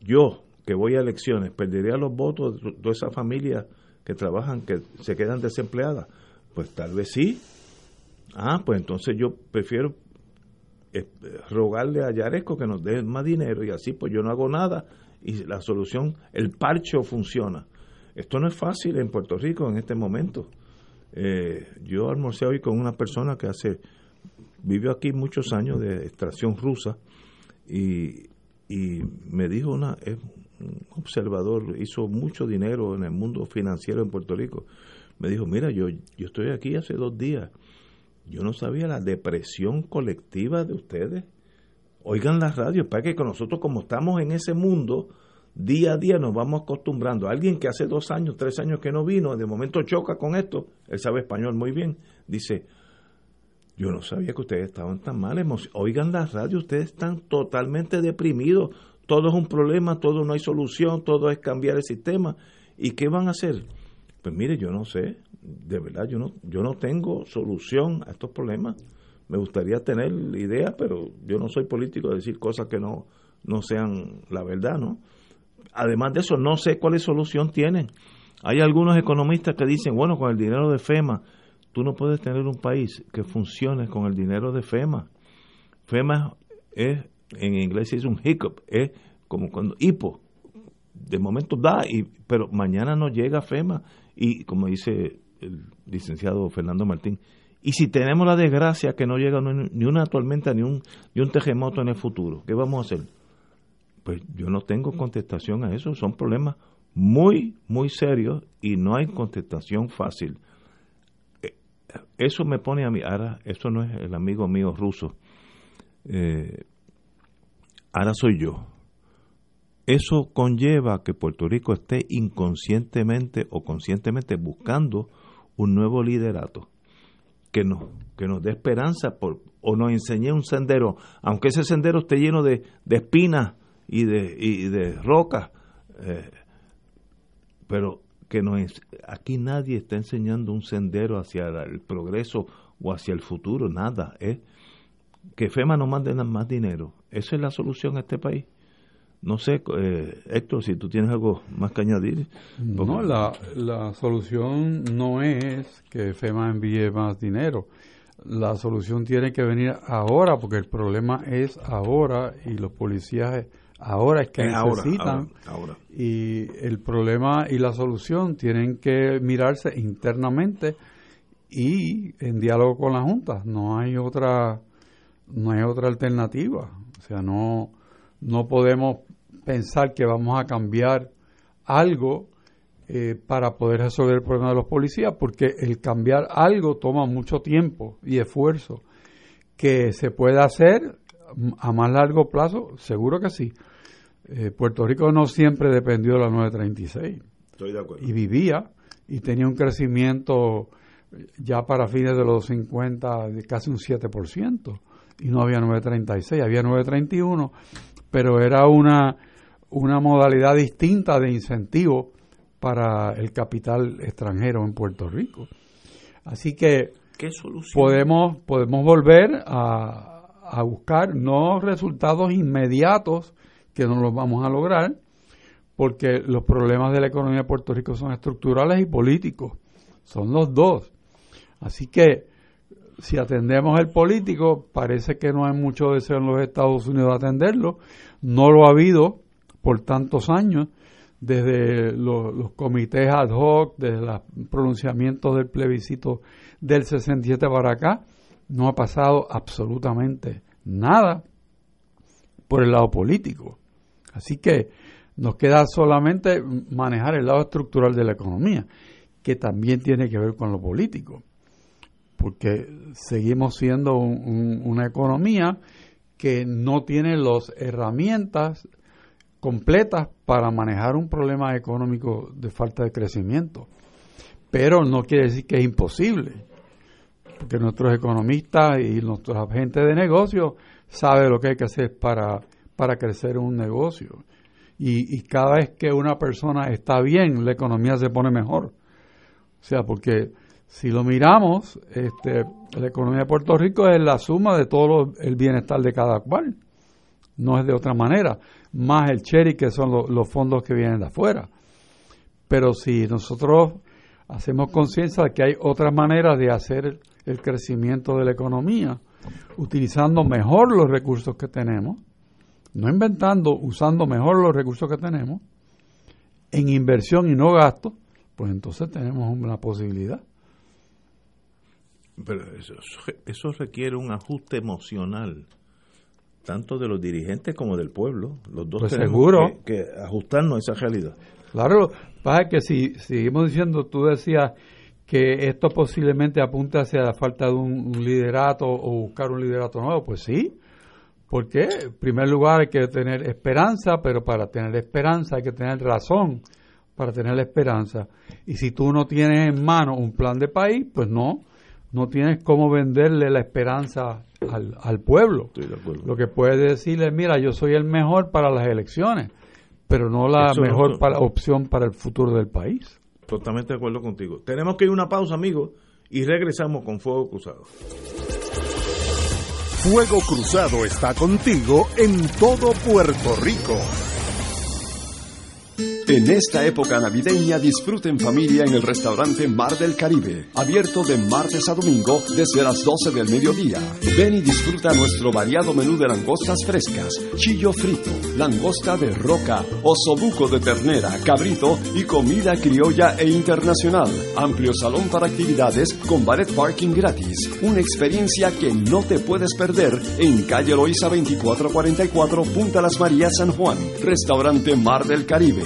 yo que voy a elecciones, perdería los votos de toda esa familia que trabajan, que se quedan desempleadas. Pues tal vez sí. Ah, pues entonces yo prefiero eh, rogarle a Yaresco que nos dé más dinero y así pues yo no hago nada y la solución, el parcho funciona. Esto no es fácil en Puerto Rico en este momento. Eh, yo almorcé hoy con una persona que hace vivió aquí muchos años de extracción rusa y, y me dijo una es un observador hizo mucho dinero en el mundo financiero en Puerto Rico me dijo mira yo yo estoy aquí hace dos días yo no sabía la depresión colectiva de ustedes oigan las radios para que con nosotros como estamos en ese mundo día a día nos vamos acostumbrando alguien que hace dos años tres años que no vino de momento choca con esto él sabe español muy bien dice Yo no sabía que ustedes estaban tan mal. Oigan la radio, ustedes están totalmente deprimidos. Todo es un problema, todo no hay solución, todo es cambiar el sistema. ¿Y qué van a hacer? Pues mire, yo no sé, de verdad, yo no, yo no tengo solución a estos problemas. Me gustaría tener idea, pero yo no soy político de decir cosas que no, no sean la verdad, ¿no? Además de eso, no sé cuál solución tienen. Hay algunos economistas que dicen, bueno, con el dinero de FEMA, tú no puedes tener un país que funcione con el dinero de FEMA. FEMA es, en inglés es un hiccup, es como cuando hipo, de momento da, y, pero mañana no llega FEMA. Y como dice el licenciado Fernando Martín, y si tenemos la desgracia que no llega ni una tormenta ni un, ni un terremoto en el futuro, ¿qué vamos a hacer? Pues yo no tengo contestación a eso, son problemas muy, muy serios y no hay contestación fácil. Eh, eso me pone a mí, ahora, eso no es el amigo mío ruso, eh, ahora soy yo. Eso conlleva que Puerto Rico esté inconscientemente o conscientemente buscando un nuevo liderato que nos, que nos dé esperanza por, o nos enseñe un sendero, aunque ese sendero esté lleno de, de espinas y de, y de rocas. Eh, pero que no es, aquí nadie está enseñando un sendero hacia el progreso o hacia el futuro, nada. Es que FEMA no mande más dinero. Esa es la solución a este país. No sé, eh, Héctor, si tú tienes algo más que añadir. No, la, la solución no es que FEMA envíe más dinero. La solución tiene que venir ahora, porque el problema es ahora y los policías ahora es que necesitan. Y el problema y la solución tienen que mirarse internamente y en diálogo con la Junta. No hay otra, no hay otra alternativa. O sea, no, no podemos pensar que vamos a cambiar algo eh, para poder resolver el problema de los policías, porque el cambiar algo toma mucho tiempo y esfuerzo. Que se puede hacer a más largo plazo, seguro que sí. Eh, Puerto Rico no siempre dependió de la 936. Estoy de acuerdo. Y vivía y tenía un crecimiento ya para fines de los 50 de casi un 7%. Y no había 936, había 931, pero era una, una modalidad distinta de incentivo para el capital extranjero en Puerto Rico. Así que podemos podemos volver a, a buscar no resultados inmediatos que no los vamos a lograr porque los problemas de la economía de Puerto Rico son estructurales y políticos. Son los dos. Así que si atendemos el político, parece que no hay mucho deseo en los Estados Unidos de atenderlo. No lo ha habido por tantos años, desde los, comités ad hoc, desde los pronunciamientos del plebiscito del 67 para acá. No ha pasado absolutamente nada por el lado político. Así que nos queda solamente manejar el lado estructural de la economía, que también tiene que ver con lo político, porque seguimos siendo una economía que no tiene las herramientas completas para manejar un problema económico de falta de crecimiento. Pero no quiere decir que es imposible, porque nuestros economistas y nuestros agentes de negocio saben lo que hay que hacer para para crecer un negocio. Y, cada vez que una persona está bien, la economía se pone mejor. O sea, porque si lo miramos, este, la economía de Puerto Rico es la suma de todo el bienestar de cada cual. No es de otra manera. Más el cherry, que son los fondos que vienen de afuera. Pero si nosotros hacemos conciencia de que hay otras maneras de hacer el crecimiento de la economía, utilizando mejor los recursos que tenemos, no inventando, usando mejor los recursos que tenemos, en inversión y no gasto, pues entonces tenemos una posibilidad. Pero eso, requiere un ajuste emocional, tanto de los dirigentes como del pueblo. Los dos pues tenemos seguro. Que, ajustarnos a esa realidad. Claro, pasa que si seguimos diciendo, tú decías que esto posiblemente apunta hacia la falta de un liderato o buscar un liderato nuevo, pues sí, porque, en primer lugar, hay que tener esperanza, pero para tener esperanza hay que tener razón para tener la esperanza. Y si tú no tienes en mano un plan de país, pues no, no tienes cómo venderle la esperanza al, al pueblo. Lo que puedes decirle, mira, yo soy el mejor para las elecciones, pero no la mejor para, opción para el futuro del país. Totalmente de acuerdo contigo. Tenemos que ir a una pausa, amigos, y regresamos con Fuego Cruzado. Fuego Cruzado está contigo en todo Puerto Rico. En esta época navideña disfruten familia en el restaurante Mar del Caribe, abierto de martes a domingo desde las 12 del mediodía. Ven y disfruta nuestro variado menú de langostas frescas, chillo frito, langosta de roca, osobuco de ternera, cabrito y comida criolla e internacional. Amplio salón para actividades con ballet parking gratis. Una experiencia que no te puedes perder en calle Loiza 2444 Punta Las Marías San Juan. Restaurante Mar del Caribe.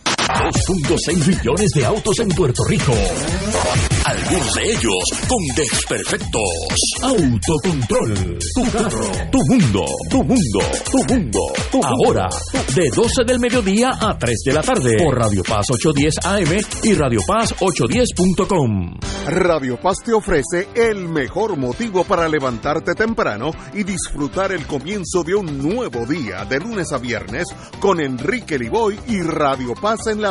2.6 millones de autos en Puerto Rico. Algunos de ellos con desperfectos. Autocontrol. Tu carro. Tu mundo. Tu mundo. Tu mundo. Ahora, de 12 del mediodía a 3 de la tarde. Por Radio Paz 810 AM y Radio Paz 810.com. Radio Paz te ofrece el mejor motivo para levantarte temprano y disfrutar el comienzo de un nuevo día de lunes a viernes con Enrique Liboy y Radio Paz en la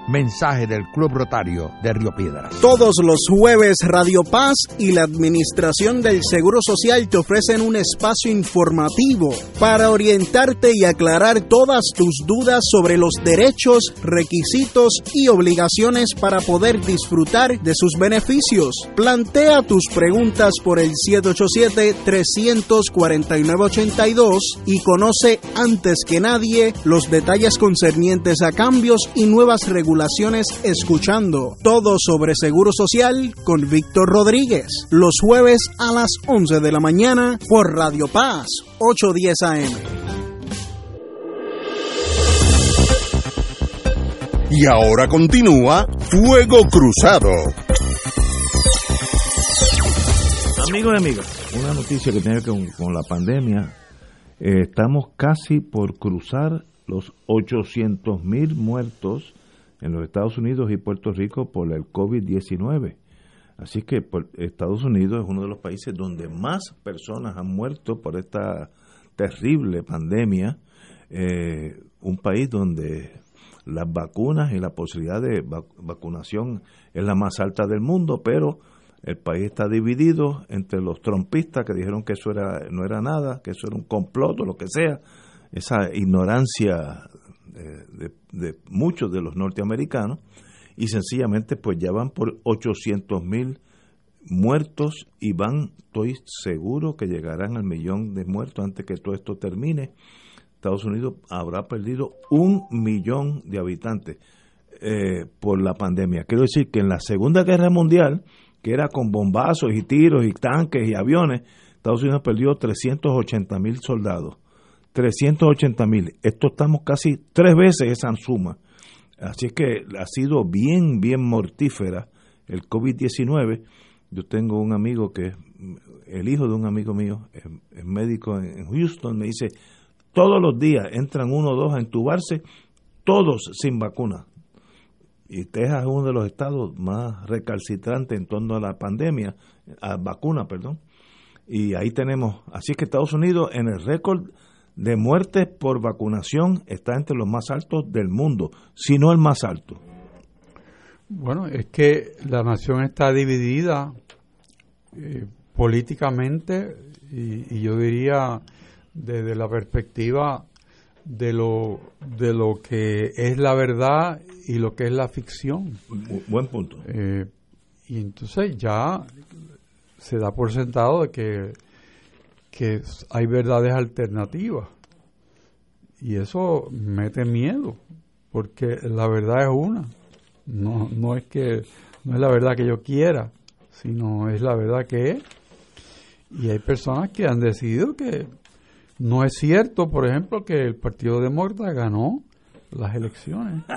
Mensaje del Club Rotario de Río Piedras. Todos los jueves Radio Paz y la Administración del Seguro Social te ofrecen un espacio informativo para orientarte y aclarar todas tus dudas sobre los derechos, requisitos y obligaciones para poder disfrutar de sus beneficios. Plantea tus preguntas por el 787-349-82 y conoce antes que nadie los detalles concernientes a cambios y nuevas regulaciones escuchando todo sobre Seguro Social con Víctor Rodríguez los jueves a las 11 de la mañana por Radio Paz 810 AM. Y ahora continúa Fuego Cruzado. Amigos y amigas, una noticia que tiene que ver con, la pandemia. Eh, estamos casi por cruzar los 800 mil muertos en los Estados Unidos y Puerto Rico por el COVID-19. Así que Estados Unidos es uno de los países donde más personas han muerto por esta terrible pandemia. Eh, un país donde las vacunas y la posibilidad de vacunación es la más alta del mundo, pero el país está dividido entre los trompistas que dijeron que eso era, no era nada, que eso era un complot o lo que sea, esa ignorancia de, de, muchos de los norteamericanos y sencillamente pues ya van por 800 mil muertos y van, estoy seguro que llegarán al millón de muertos antes que todo esto termine. Estados Unidos habrá perdido un millón de habitantes eh, por la pandemia. Quiero decir que en la Segunda Guerra Mundial, que era con bombazos y tiros y tanques y aviones, Estados Unidos perdió 380 mil soldados. 380 mil. Esto estamos casi tres veces esa suma. Así es que ha sido bien, bien mortífera el COVID-19. Yo tengo un amigo que, el hijo de un amigo mío, es, médico en Houston, me dice, todos los días entran uno o dos a entubarse, todos sin vacuna. y Texas es uno de los estados más recalcitrantes en torno a la pandemia, a vacuna, perdón. Y ahí tenemos, así que Estados Unidos en el récord de muertes por vacunación está entre los más altos del mundo, si no el más alto. Bueno, es que la nación está dividida eh, políticamente y, y, yo diría desde la perspectiva de lo de lo que es la verdad y lo que es la ficción. Buen punto. Eh, y entonces ya se da por sentado de que, que hay verdades alternativas. Y eso mete miedo, porque la verdad es una. No, no es que no es la verdad que yo quiera, sino es la verdad que es. Y hay personas que han decidido que no es cierto, por ejemplo, que el Partido Demócrata ganó las elecciones. <laughs>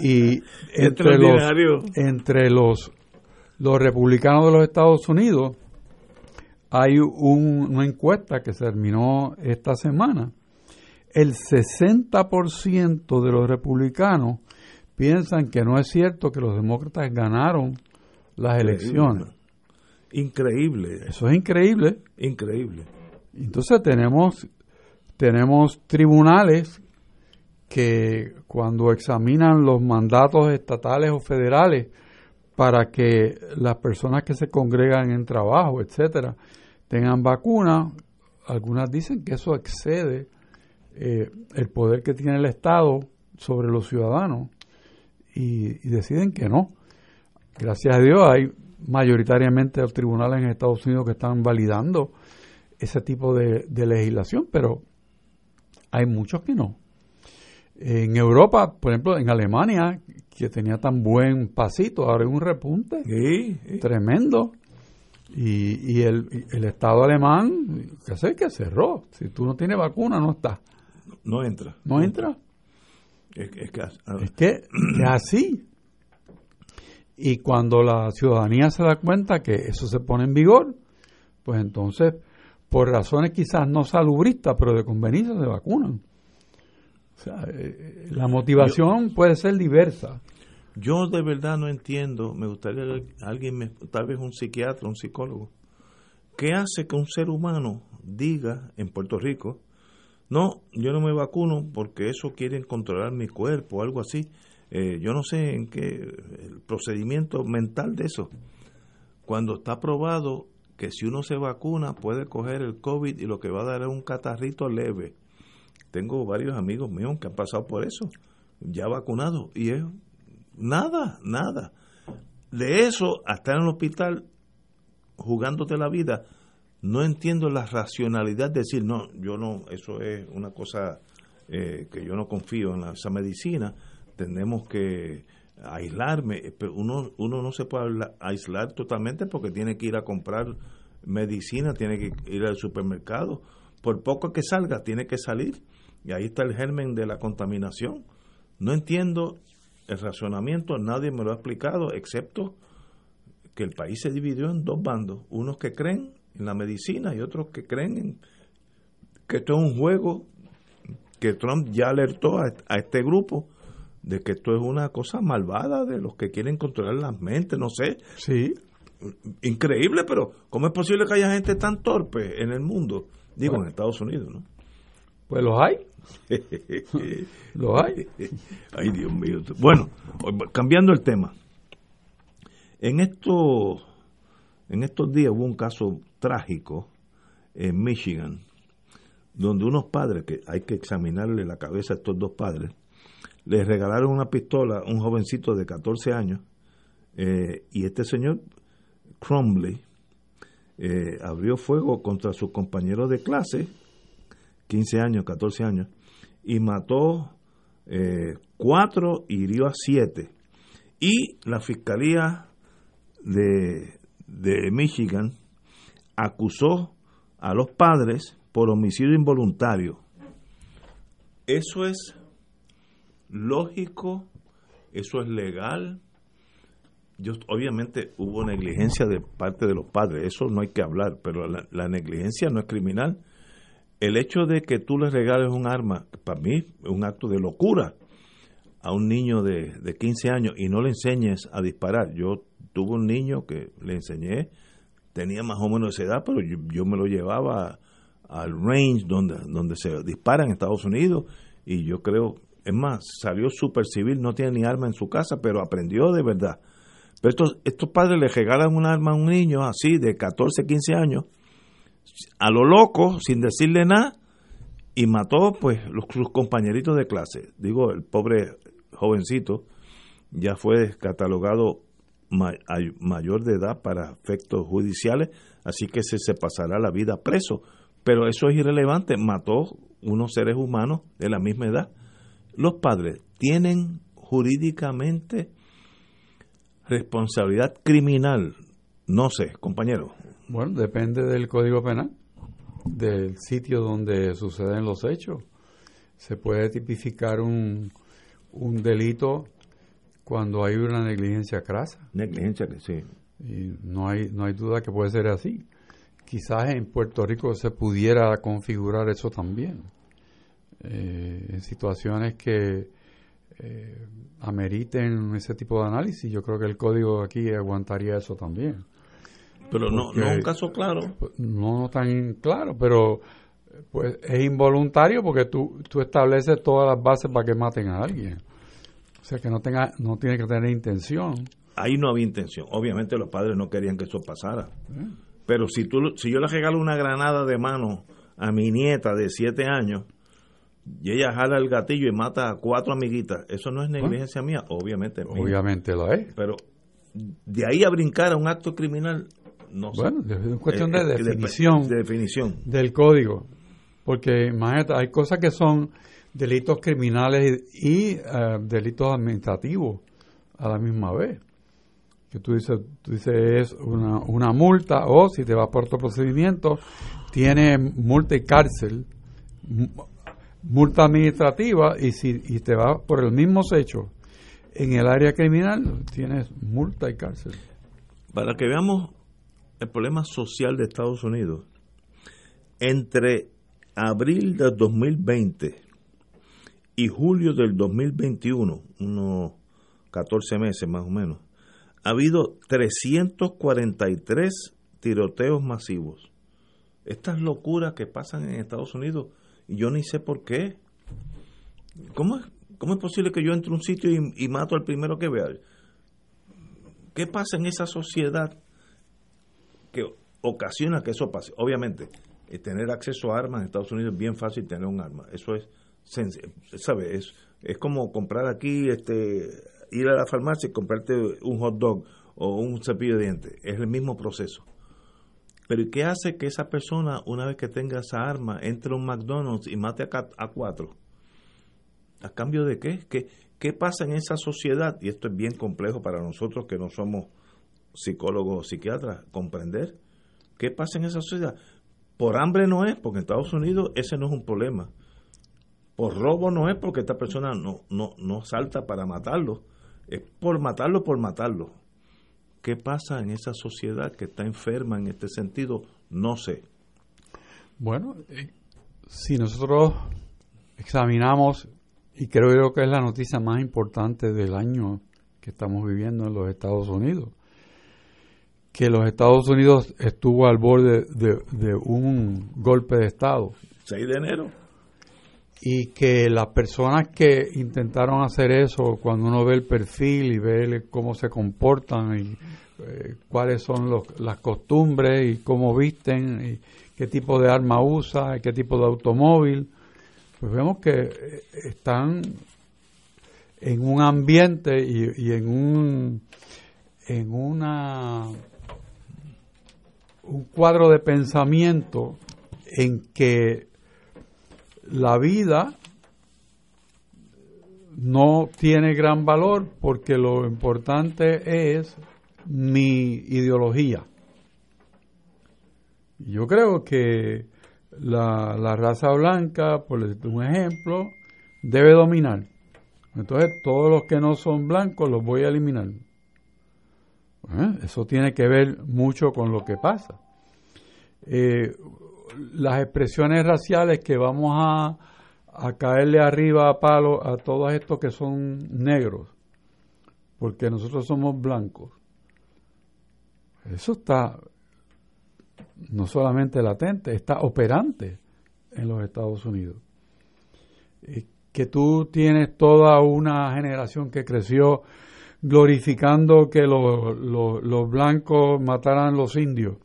Y entre los, entre los, los republicanos de los Estados Unidos hay una encuesta que se terminó esta semana. El 60% de los republicanos piensan que no es cierto que los demócratas ganaron las elecciones. Increíble. Eso es increíble. Increíble. Entonces tenemos tenemos tribunales que cuando examinan los mandatos estatales o federales para que las personas que se congregan en trabajo, etcétera, tengan vacuna, algunas dicen que eso excede eh, el poder que tiene el Estado sobre los ciudadanos y, deciden que no. Gracias a Dios hay mayoritariamente los tribunales en Estados Unidos que están validando ese tipo de legislación, pero hay muchos que no. En Europa, por ejemplo, en Alemania, que tenía tan buen pasito, ahora hay un repunte tremendo. Y, el, el, Estado alemán, ¿qué sé? Que cerró. Si tú no tienes vacuna, no estás. No entra. No entra. Es, que, es que es así. Y cuando la ciudadanía se da cuenta que eso se pone en vigor, pues entonces, por razones quizás no salubristas, pero de conveniencia, se vacunan. O sea, eh, la motivación puede ser diversa. Yo de verdad no entiendo, me gustaría alguien, me, tal vez un psiquiatra, un psicólogo, ¿qué hace que un ser humano diga en Puerto Rico, no, yo no me vacuno porque eso quieren controlar mi cuerpo algo así? Eh, yo no sé en qué, el procedimiento mental de eso. Cuando está probado que si uno se vacuna puede coger el COVID y lo que va a dar es un catarrito leve tengo varios amigos míos que han pasado por eso, ya vacunados, y es nada, nada. De eso, hasta en el hospital, jugándote la vida, no entiendo la racionalidad de decir, no, yo no, eso es una cosa eh, que yo no confío en esa medicina, tenemos que aislarme, pero uno, uno no se puede aislar totalmente porque tiene que ir a comprar medicina, tiene que ir al supermercado, por poco que salga, tiene que salir y ahí está el germen de la contaminación. No entiendo el razonamiento, nadie me lo ha explicado, excepto que el país se dividió en dos bandos, unos que creen en la medicina y otros que creen en que esto es un juego, que Trump ya alertó a, este grupo de que esto es una cosa malvada de los que quieren controlar las mentes, no sé. Sí. Increíble, pero ¿cómo es posible que haya gente tan torpe en el mundo? Digo, en Estados Unidos, ¿no? Pues los hay. <laughs> los hay. <laughs> Ay, Dios mío. Bueno, cambiando el tema. En estos, en estos días hubo un caso trágico en Michigan, donde unos padres, que hay que examinarle la cabeza a estos dos padres, les regalaron una pistola a un jovencito de 14 años, eh, y este señor, Cromley, eh, abrió fuego contra sus compañeros de clase 15 años, 14 años, y mató eh, cuatro y hirió a siete. Y la Fiscalía de, de Michigan acusó a los padres por homicidio involuntario. Eso es lógico, eso es legal. Obviamente hubo negligencia de parte de los padres, eso no hay que hablar, pero la negligencia no es criminal el hecho de que tú le regales un arma, para mí es un acto de locura. a un niño de, de 15 años y no le enseñes a disparar. Yo tuve un niño que le enseñé, tenía más o menos esa edad, pero yo, me lo llevaba al range donde, donde se dispara en Estados Unidos y yo creo, es más, salió súper civil, no tiene ni arma en su casa, pero aprendió de verdad. Pero estos, estos padres le regalan un arma a un niño así de 14, 15 años, a lo loco, sin decirle nada, y mató pues los, sus compañeritos de clase. Digo, el pobre jovencito ya fue catalogado mayor de edad para efectos judiciales, así que se, se pasará la vida preso. Pero eso es irrelevante, mató unos seres humanos de la misma edad. Los padres tienen jurídicamente responsabilidad criminal. No sé, compañero. Bueno, depende del Código Penal, del sitio donde suceden los hechos. Se puede tipificar un, un delito cuando hay una negligencia crasa. Negligencia, sí. Y no hay, no hay duda que puede ser así. Quizás en Puerto Rico se pudiera configurar eso también. Eh, en situaciones que eh, ameriten ese tipo de análisis, yo creo que el código aquí aguantaría eso también. Pero no, no es un caso claro. No tan claro, pero pues es involuntario porque tú, tú estableces todas las bases para que maten a alguien. O sea que no tenga, no tiene que tener intención. Ahí no había intención. Obviamente los padres no querían que eso pasara. ¿Eh? Pero si tú, si yo le regalo una granada de mano a mi nieta de siete años y ella jala el gatillo y mata a cuatro amiguitas, eso no es negligencia mía, obviamente. Obviamente lo es. Pero de ahí a brincar a un acto criminal, no bueno, es cuestión de, eh, definición, de definición del código. Porque imagínate, hay cosas que son delitos criminales y, eh, delitos administrativos a la misma vez. Que tú dices, tú dices es una, una multa o si te vas por otro procedimiento, tiene multa y cárcel, multa administrativa y si y te vas por el mismo hecho en el área criminal, tienes multa y cárcel. Para que veamos el problema social de Estados Unidos, entre abril de 2020 y julio del 2021, unos 14 meses más o menos, ha habido 343 tiroteos masivos. Estas locuras que pasan en Estados Unidos, y yo ni sé por qué. ¿Cómo es, cómo es posible que yo entre a un sitio y, y mato al primero que vea? ¿Qué pasa en esa sociedad que ocasiona que eso pase? Obviamente, eh, tener acceso a armas en Estados Unidos es bien fácil tener un arma. Eso es ¿sabe? Es, es como comprar aquí, este, ir a la farmacia y comprarte un hot dog o un cepillo de dientes. Es el mismo proceso. Pero ¿qué hace que esa persona, una vez que tenga esa arma, entre a un McDonald's y mate a, a cuatro? ¿A cambio de qué? qué? ¿Qué pasa en esa sociedad? Y esto es bien complejo para nosotros que no somos psicólogos o comprender. ¿Qué pasa en esa sociedad? Por hambre no es, porque en Estados Unidos ese no es un problema. Por robo no es porque esta persona no, no, no salta para matarlo, es por matarlo, por matarlo. ¿Qué pasa en esa sociedad que está enferma en este sentido? No sé. Bueno, eh, si nosotros examinamos, y creo yo que es la noticia más importante del año que estamos viviendo en los Estados Unidos, que los Estados Unidos estuvo al borde de, de un golpe de Estado. 6 de enero y que las personas que intentaron hacer eso, cuando uno ve el perfil y ve cómo se comportan y eh, cuáles son las costumbres y cómo visten y qué tipo de arma usa y qué tipo de automóvil, pues vemos que eh, están en un ambiente y, y en un en una un cuadro de pensamiento en que la vida no tiene gran valor porque lo importante es mi ideología. Yo creo que la, raza blanca, por un ejemplo, debe dominar. Entonces todos los que no son blancos los voy a eliminar. ¿Eh? Eso tiene que ver mucho con lo que pasa. Eh, las expresiones raciales que vamos a, a caerle arriba a palo a todos estos que son negros, porque nosotros somos blancos. Eso está no solamente latente, está operante en los Estados Unidos. que tú tienes toda una generación que creció glorificando que los, los, blancos mataran los indios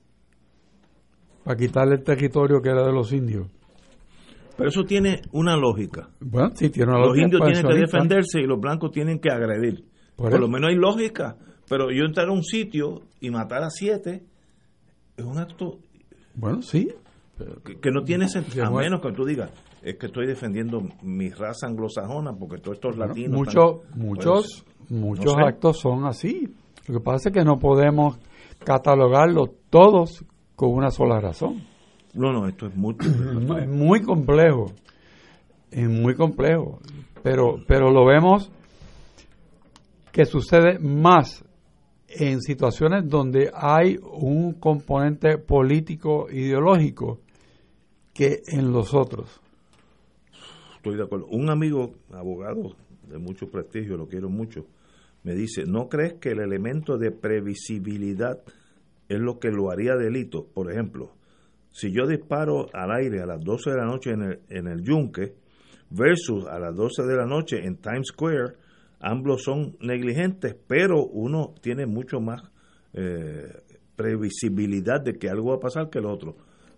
para quitarle el territorio que era de los indios. Pero eso tiene una lógica. Bueno, sí, tiene una los indios tienen que defenderse y los blancos tienen que agredir. Por, lo menos hay lógica. Pero yo entrar a un sitio y matar a siete es un acto. Bueno, sí. Que, no tiene sentido. A menos que tú digas, es que estoy defendiendo mi raza anglosajona porque todos estos latinos. muchos muchos, muchos actos son así. Lo que pasa es que no podemos catalogarlos todos con una sola razón. No, no, esto es muy <clears throat> es muy complejo. Es muy complejo. Pero, pero lo vemos que sucede más en situaciones donde hay un componente político ideológico que en los otros. Estoy de acuerdo. Un amigo, abogado de mucho prestigio, lo quiero mucho, me dice, ¿no crees que el elemento de previsibilidad es lo que lo haría delito? Por ejemplo, si yo disparo al aire a las 12 de la noche en el, en el yunque versus a las 12 de la noche en Times Square, ambos son negligentes, pero uno tiene mucho más eh, previsibilidad de que algo va a pasar que el otro.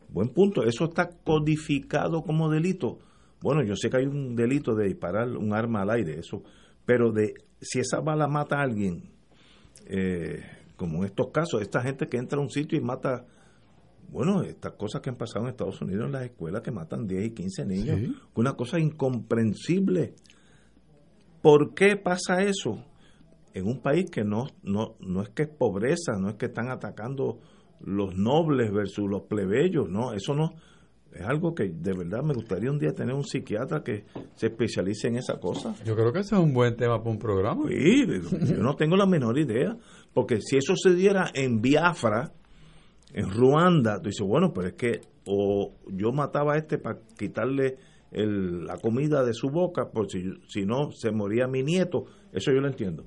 Buen punto, eso está codificado como delito. Bueno, yo sé que hay un delito de disparar un arma al aire, eso, pero de si esa bala mata a alguien, eh, como en estos casos, esta gente que entra a un sitio y mata, bueno, estas cosas que han pasado en Estados Unidos en las escuelas que matan 10 y 15 niños, una cosa incomprensible. ¿Por qué pasa eso? En un país que no, no, no es que es pobreza, no es que están atacando los nobles versus los plebeyos, no, eso no, es algo que de verdad me gustaría un día tener un psiquiatra que se especialice en esa cosa. Yo creo que ese es un buen tema para un programa. Sí, yo no tengo la menor idea, porque si eso se diera en Biafra, en Ruanda, tú dices, bueno, pero es que o yo mataba a este para quitarle la comida de su boca, por si, si no se moría mi nieto, eso yo lo entiendo.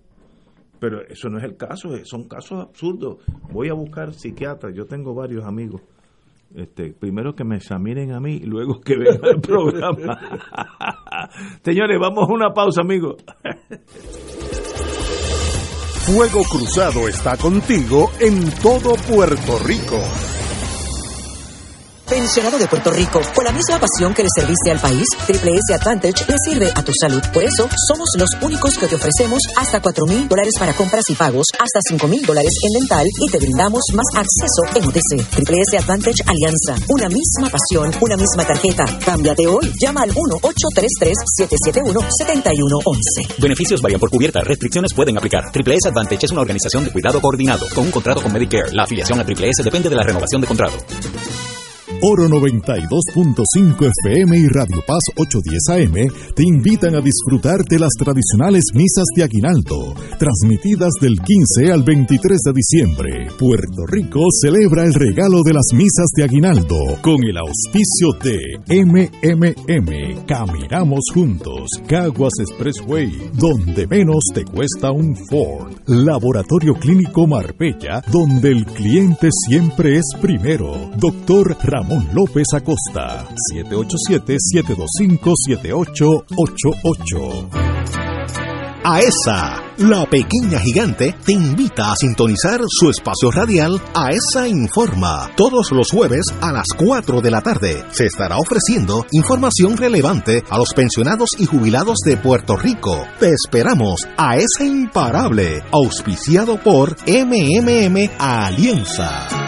Pero eso no es el caso, son casos absurdos. Voy a buscar psiquiatras, yo tengo varios amigos. Este, primero que me examinen a mí y luego que vean el programa. <laughs> Señores, vamos a una pausa, amigos. Fuego Cruzado está contigo en todo Puerto Rico. Pensionado de Puerto Rico, con la misma pasión que le serviste al país, Triple S Advantage le sirve a tu salud. Por eso, somos los únicos que te ofrecemos hasta 4 mil dólares para compras y pagos, hasta 5 mil dólares en dental y te brindamos más acceso en OTC. Triple S Advantage Alianza, una misma pasión, una misma tarjeta. Cámbiate hoy. Llama al 1-833-771-7111. Beneficios varían por cubierta. Restricciones pueden aplicar. Triple S Advantage es una organización de cuidado coordinado con un contrato con Medicare. La afiliación a Triple S depende de la renovación de contrato. Oro 92.5 FM y Radio Paz 810 AM te invitan a disfrutar de las tradicionales misas de Aguinaldo, transmitidas del 15 al 23 de diciembre. Puerto Rico celebra el regalo de las misas de Aguinaldo con el auspicio de MMM. Caminamos juntos. Caguas Expressway, donde menos te cuesta un Ford. Laboratorio Clínico Marbella, donde el cliente siempre es primero. Doctor Ramón Ramón López Acosta, 787-725-7888. AESA, la pequeña gigante, te invita a sintonizar su espacio radial AESA Informa. Todos los jueves a las 4 de la tarde se estará ofreciendo información relevante a los pensionados y jubilados de Puerto Rico. Te esperamos a esa imparable, auspiciado por MMM Alianza.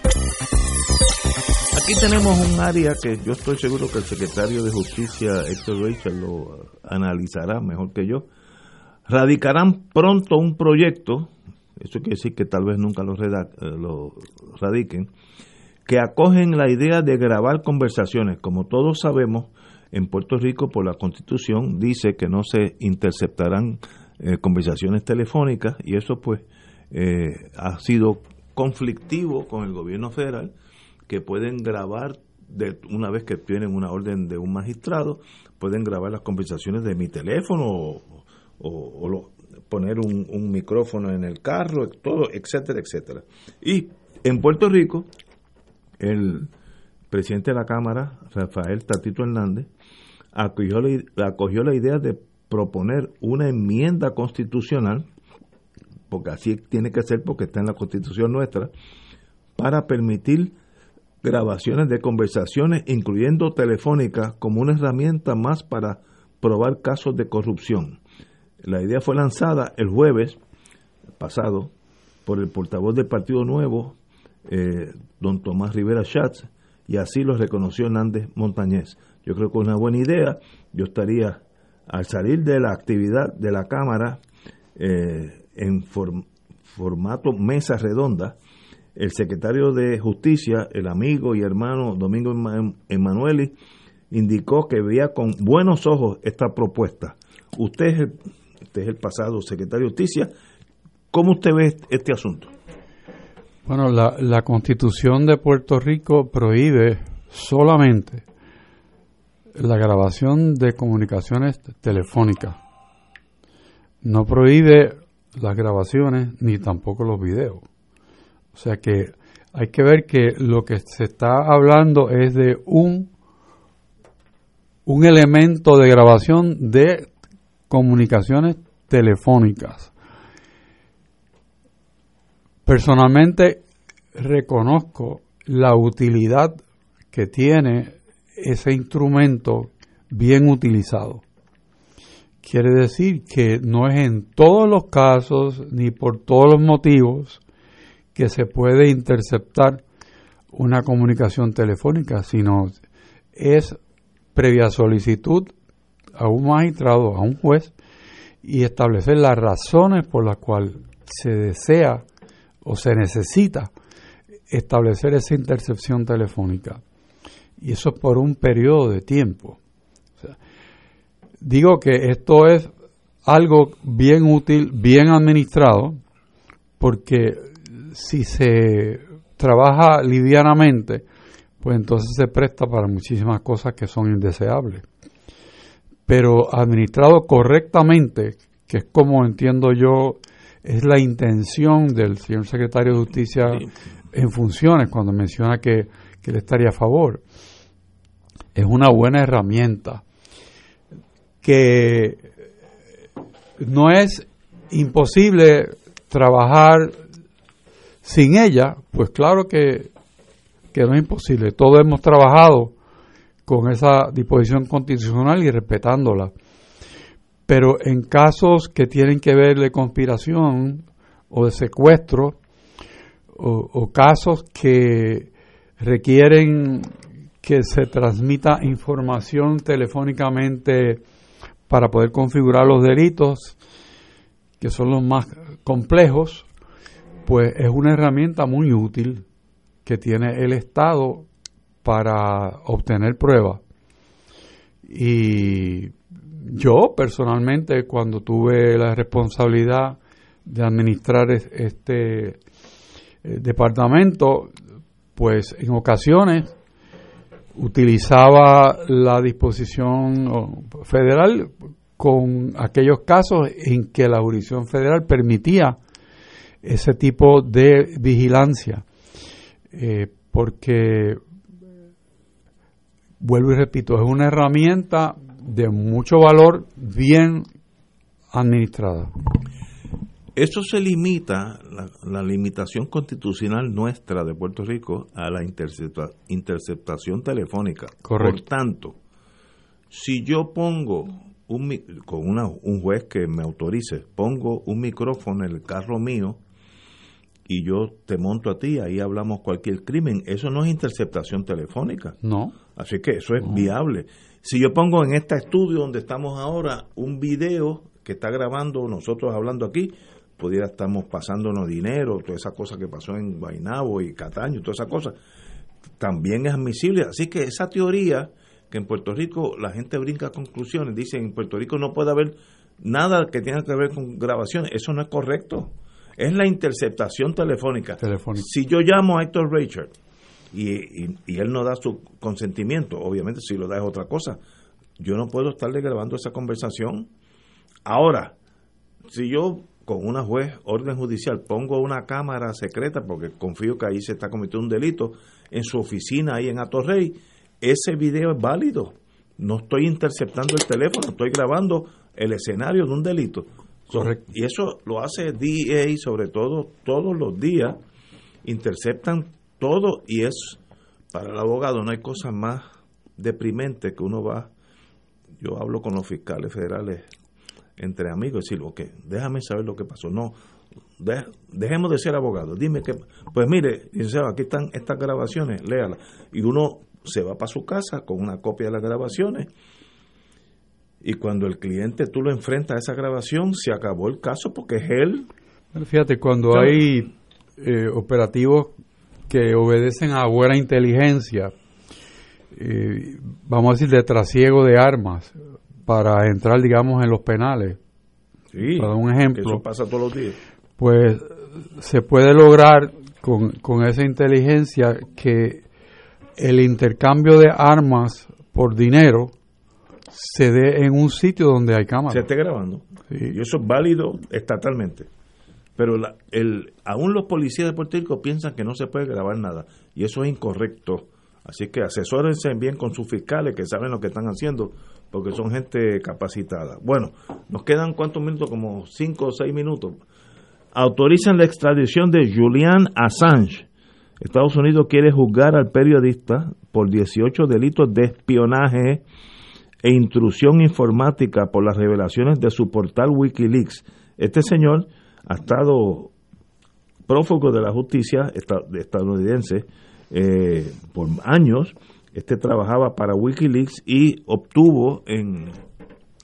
Aquí tenemos un área que yo estoy seguro que el secretario de Justicia, Héctor Rachel, lo analizará mejor que yo. Radicarán pronto un proyecto, eso quiere decir que tal vez nunca lo, eh, lo radiquen, que acogen la idea de grabar conversaciones. Como todos sabemos, en Puerto Rico, por la Constitución, dice que no se interceptarán eh, conversaciones telefónicas y eso pues eh, ha sido conflictivo con el gobierno federal que pueden grabar de una vez que tienen una orden de un magistrado, pueden grabar las conversaciones de mi teléfono o, poner un, micrófono en el carro, todo, etcétera, etcétera. Y en Puerto Rico, el presidente de la Cámara, Rafael Tatito Hernández, acogió la, acogió la idea de proponer una enmienda constitucional, porque así tiene que ser porque está en la constitución nuestra, para permitir grabaciones de conversaciones, incluyendo telefónicas, como una herramienta más para probar casos de corrupción. La idea fue lanzada el jueves pasado por el portavoz del Partido Nuevo, eh, don Tomás Rivera Schatz, y así lo reconoció Hernández Montañez. Yo creo que es una buena idea. Yo estaría, al salir de la actividad de la Cámara, eh, en formato mesa redonda, el secretario de Justicia, el amigo y hermano Domingo Emanueli, indicó que veía con buenos ojos esta propuesta. Usted es el, es el pasado secretario de Justicia. ¿Cómo usted ve este asunto? Bueno, la, la constitución de Puerto Rico prohíbe solamente la grabación de comunicaciones telefónicas. No prohíbe las grabaciones ni tampoco los videos. O sea que hay que ver que lo que se está hablando es de un, un elemento de grabación de comunicaciones telefónicas. Personalmente reconozco la utilidad que tiene ese instrumento bien utilizado. Quiere decir que no es en todos los casos ni por todos los motivos que se puede interceptar una comunicación telefónica, sino es previa solicitud a un magistrado, a un juez, y establecer las razones por las cuales se desea o se necesita establecer esa intercepción telefónica. Y eso es por un periodo de tiempo. digo que esto es algo bien útil, bien administrado, porque si se trabaja livianamente, pues entonces se presta para muchísimas cosas que son indeseables. Pero administrado correctamente, que es como entiendo yo, es la intención del señor secretario de Justicia en funciones cuando menciona que, que él estaría a favor. Es una buena herramienta que no es imposible trabajar sin ella, pues claro que, que no es imposible. Todos hemos trabajado con esa disposición constitucional y respetándola. Pero en casos que tienen que ver de conspiración o de secuestro, o, casos que requieren que se transmita información telefónicamente para poder configurar los delitos, que son los más complejos, pues es una herramienta muy útil que tiene el Estado para obtener pruebas. Y yo personalmente, cuando tuve la responsabilidad de administrar este eh, departamento, pues en ocasiones utilizaba la disposición federal con aquellos casos en que la jurisdicción federal permitía ese tipo de vigilancia, eh, porque, vuelvo y repito, es una herramienta de mucho valor bien administrada. Eso se limita, la, limitación constitucional nuestra de Puerto Rico a la interceptación telefónica. Correcto. Por tanto, si yo pongo un, con una, un juez que me autorice, pongo un micrófono en el carro mío y yo te monto a ti, ahí hablamos cualquier crimen, eso no es interceptación telefónica. No. Así que eso es viable. Si yo pongo en este estudio donde estamos ahora un video que está grabando nosotros hablando aquí, pudiera estamos pasándonos dinero, toda esa cosa que pasó en Guaynabo y Cataño, toda esa cosa, también es admisible. Así que esa teoría que en Puerto Rico la gente brinca a conclusiones, dice en Puerto Rico no puede haber nada que tenga que ver con grabaciones, eso no es correcto. Es la interceptación telefónica. Si yo llamo a Héctor Richard y, y, él no da su consentimiento, obviamente si lo da es otra cosa, yo no puedo estarle grabando esa conversación. Ahora, si yo con una juez, orden judicial, pongo una cámara secreta, porque confío que ahí se está cometiendo un delito, en su oficina ahí en Atorrey, ese video es válido. No estoy interceptando el teléfono, estoy grabando el escenario de un delito. Y eso lo hace DEA, sobre todo, todos los días, interceptan todo y es, para el abogado, no hay cosa más deprimente que uno va, yo hablo con los fiscales federales entre amigos, decir, ok, déjame saber lo que pasó. No, dejemos de ser abogados. Dime que, pues mire, aquí están estas grabaciones, léala. Y uno se va para su casa con una copia de las grabaciones. Y cuando el cliente tú lo enfrentas a esa grabación, se acabó el caso porque es él. fíjate, cuando hay eh, operativos que obedecen a buena inteligencia, eh, vamos a decir, de trasiego de armas, para entrar, digamos, en los penales. Sí, para un ejemplo. Eso pasa todos los días. Pues se puede lograr con, con esa inteligencia que el intercambio de armas por dinero se dé en un sitio donde hay cámaras. Se esté grabando. Y eso es válido estatalmente. Pero la, el, aún los policías de Puerto Rico piensan que no se puede grabar nada. Y eso es incorrecto. Así que asesórense bien con sus fiscales que saben lo que están haciendo, porque son gente capacitada. Bueno, nos quedan cuántos minutos, como cinco o seis minutos. Autorizan la extradición de Julian Assange. Estados Unidos quiere juzgar al periodista por 18 delitos de espionaje e intrusión informática por las revelaciones de su portal Wikileaks. Este señor ha estado prófugo de la justicia estadounidense eh, por años. Este trabajaba para Wikileaks y obtuvo en,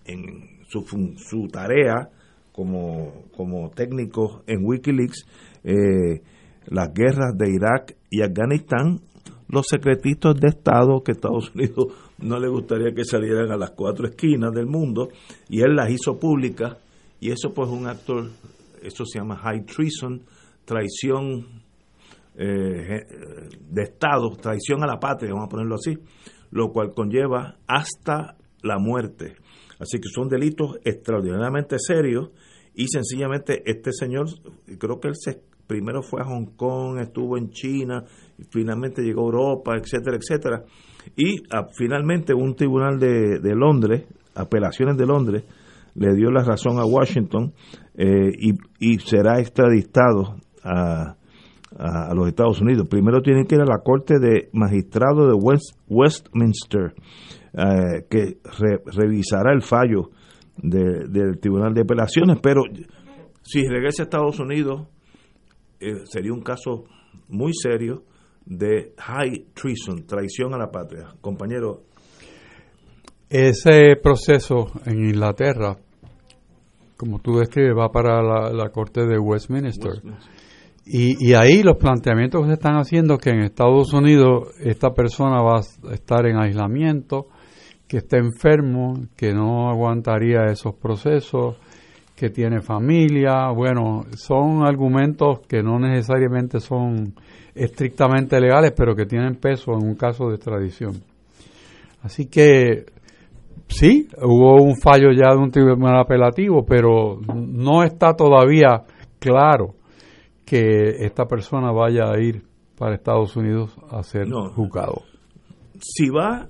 en su, su tarea como, como técnico en Wikileaks, eh, las guerras de Irak y Afganistán, los secretitos de Estado que Estados Unidos no le gustaría que salieran a las cuatro esquinas del mundo, y él las hizo públicas, y eso pues un acto, eso se llama high treason, traición eh, de Estado, traición a la patria, vamos a ponerlo así, lo cual conlleva hasta la muerte. Así que son delitos extraordinariamente serios y sencillamente este señor, creo que él se, primero fue a Hong Kong, estuvo en China, y finalmente llegó a Europa, etcétera, etcétera. Y ah, finalmente un tribunal de, de, Londres, apelaciones de Londres, le dio la razón a Washington eh, y, y, será extraditado a, a, los Estados Unidos. Primero tiene que ir a la Corte de Magistrado de West, Westminster, eh, que revisará el fallo de, del Tribunal de Apelaciones, pero si regresa a Estados Unidos, eh, sería un caso muy serio de high treason, traición a la patria. Compañero. Ese proceso en Inglaterra, como tú describes, va para la, Corte de Westminster. Y, y, ahí los planteamientos que se están haciendo que en Estados Unidos esta persona va a estar en aislamiento, que está enfermo, que no aguantaría esos procesos, que tiene familia. Bueno, son argumentos que no necesariamente son estrictamente legales, pero que tienen peso en un caso de extradición. Así que sí, hubo un fallo ya de un tribunal apelativo, pero no está todavía claro que esta persona vaya a ir para Estados Unidos a ser juzgado. Si va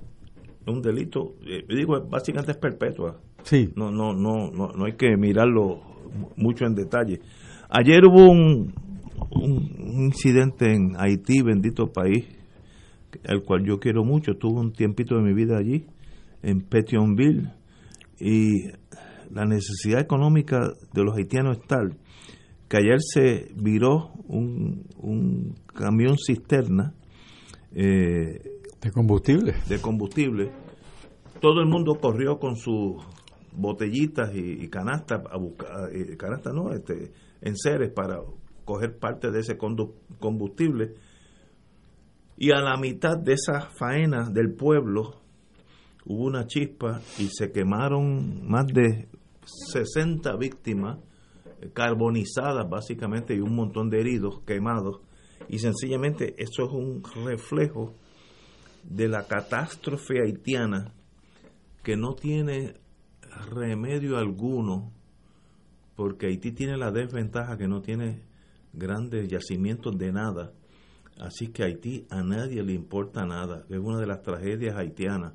un delito, eh, digo, básicamente es perpetua. Sí. No, no, no, no, no hay que mirarlo mucho en detalle. Ayer hubo un, un, incidente en Haití, bendito país, al cual yo quiero mucho. Tuve un tiempito de mi vida allí, en Petionville, y la necesidad económica de los haitianos es tal que ayer se viró un, un camión cisterna eh, de combustible. De combustible. Todo el mundo corrió con sus botellitas y, canastas a buscar, eh, canastas no, este, enseres para coger parte de ese combustible. Y a la mitad de esa faena del pueblo hubo una chispa y se quemaron más de 60 víctimas eh, carbonizadas básicamente y un montón de heridos quemados. Y sencillamente eso es un reflejo de la catástrofe haitiana que no tiene remedio alguno porque Haití tiene la desventaja que no tiene grandes yacimientos de nada. Así que Haití a nadie le importa nada. Es una de las tragedias haitianas.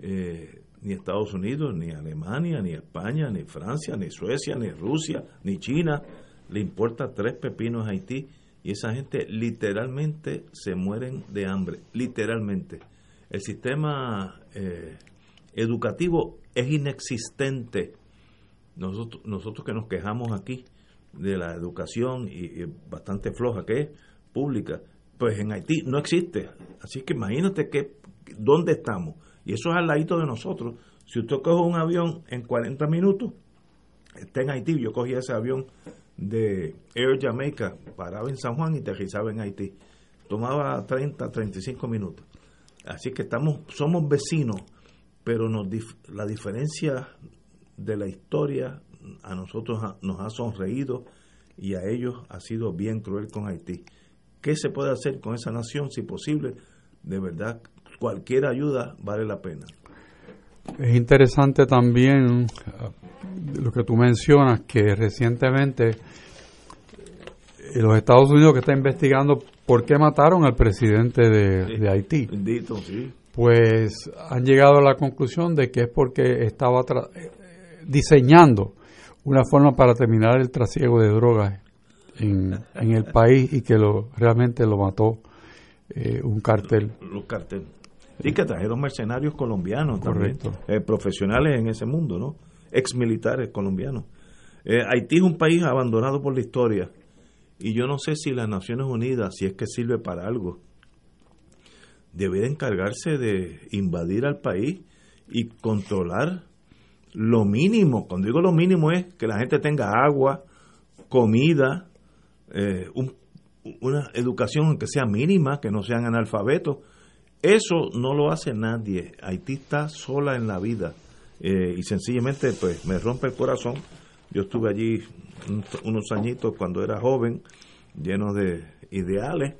Eh, ni Estados Unidos, ni Alemania, ni España, ni Francia, ni Suecia, ni Rusia, ni China le importa tres pepinos a Haití y esa gente literalmente se mueren de hambre, literalmente. El sistema eh, educativo es inexistente. Nosotros, nosotros que nos quejamos aquí, de la educación y, bastante floja que es pública, pues en Haití no existe. Así que imagínate que dónde estamos. Y eso es al ladito de nosotros. Si usted coge un avión en 40 minutos, está en Haití. Yo cogí ese avión de Air Jamaica, paraba en San Juan y aterrizaba en Haití. Tomaba 30, 35 minutos. Así que estamos, somos vecinos, pero nos, la diferencia de la historia a nosotros nos ha sonreído y a ellos ha sido bien cruel con Haití. ¿Qué se puede hacer con esa nación si posible? De verdad, cualquier ayuda vale la pena. Es interesante también uh, lo que tú mencionas, que recientemente eh, los Estados Unidos que está investigando por qué mataron al presidente de, Haití. Pues han llegado a la conclusión de que es porque estaba eh, diseñando una forma para terminar el trasiego de drogas en, el país y que lo realmente lo mató eh, un cartel. Los carteles. Y que trajeron mercenarios colombianos también, eh, profesionales en ese mundo, ¿no? Ex militares colombianos. Eh, Haití es un país abandonado por la historia y yo no sé si las Naciones Unidas, si es que sirve para algo, debe encargarse de invadir al país y controlar lo mínimo, cuando digo lo mínimo es que la gente tenga agua, comida, eh, una educación que sea mínima, que no sean analfabetos. Eso no lo hace nadie. Haití está sola en la vida. Eh, y sencillamente, pues, me rompe el corazón. Yo estuve allí unos añitos cuando era joven, lleno de ideales,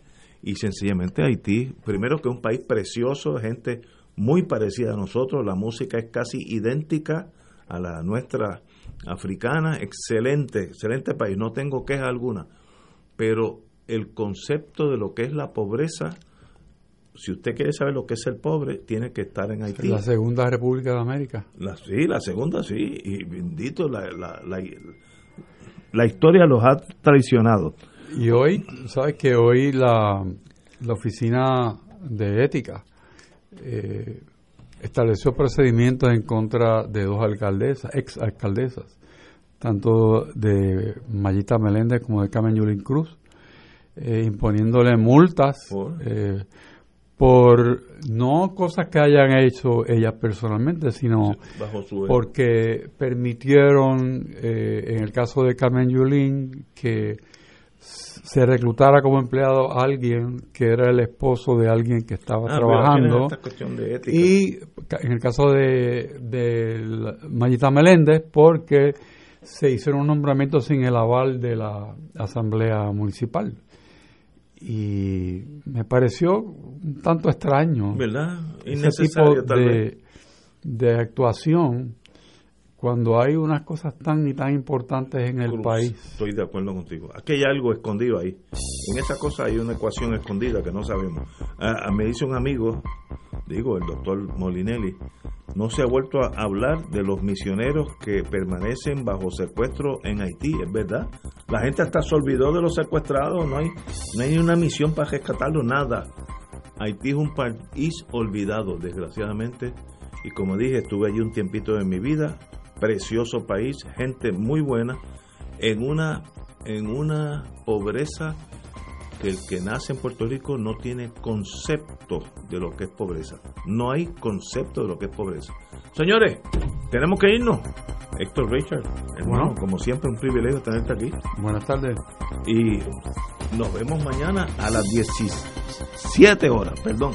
y sencillamente Haití, primero que es un país precioso, gente muy parecida a nosotros, la música es casi idéntica a la nuestra africana, excelente, excelente país, no tengo queja alguna, pero el concepto de lo que es la pobreza, si usted quiere saber lo que es el pobre, tiene que estar en Haití. La segunda República de América. La, sí, la segunda, sí, y bendito, la, la, la, historia los ha traicionado. Y hoy, ¿sabes que hoy la, la Oficina de Ética eh, estableció procedimientos en contra de dos alcaldesas, ex alcaldesas, tanto de Mayita Meléndez como de Carmen Yulín Cruz, eh, imponiéndole multas eh, por no cosas que hayan hecho ellas personalmente, sino porque permitieron, en el caso de Carmen Yulín, que se reclutara como empleado a alguien que era el esposo de alguien que estaba ah, trabajando. y en el caso de, de Mayita Meléndez, porque se hicieron un nombramiento sin el aval de la Asamblea Municipal. Y me pareció un tanto extraño ¿verdad? ese tipo de, de actuación cuando hay unas cosas tan y tan importantes en el país. Estoy de acuerdo contigo. Aquí hay algo escondido ahí. En esa cosa hay una ecuación escondida que no sabemos. Ah, ah, me dice un amigo, digo, el doctor Molinelli, no se ha vuelto a hablar de los misioneros que permanecen bajo secuestro en Haití, es verdad. La gente hasta se olvidó de los secuestrados, no hay, no hay ni una misión para rescatarlos, nada. Haití es un país olvidado, desgraciadamente. Y como dije, estuve allí un tiempito de mi vida, precioso país, gente muy buena, en una, en una pobreza que el que nace en Puerto Rico no tiene concepto de lo que es pobreza. No hay concepto de lo que es pobreza. Señores, tenemos que irnos. Héctor Richard, hermano, como siempre, un privilegio tenerte aquí. Buenas tardes. Y nos vemos mañana a las 17 horas, perdón.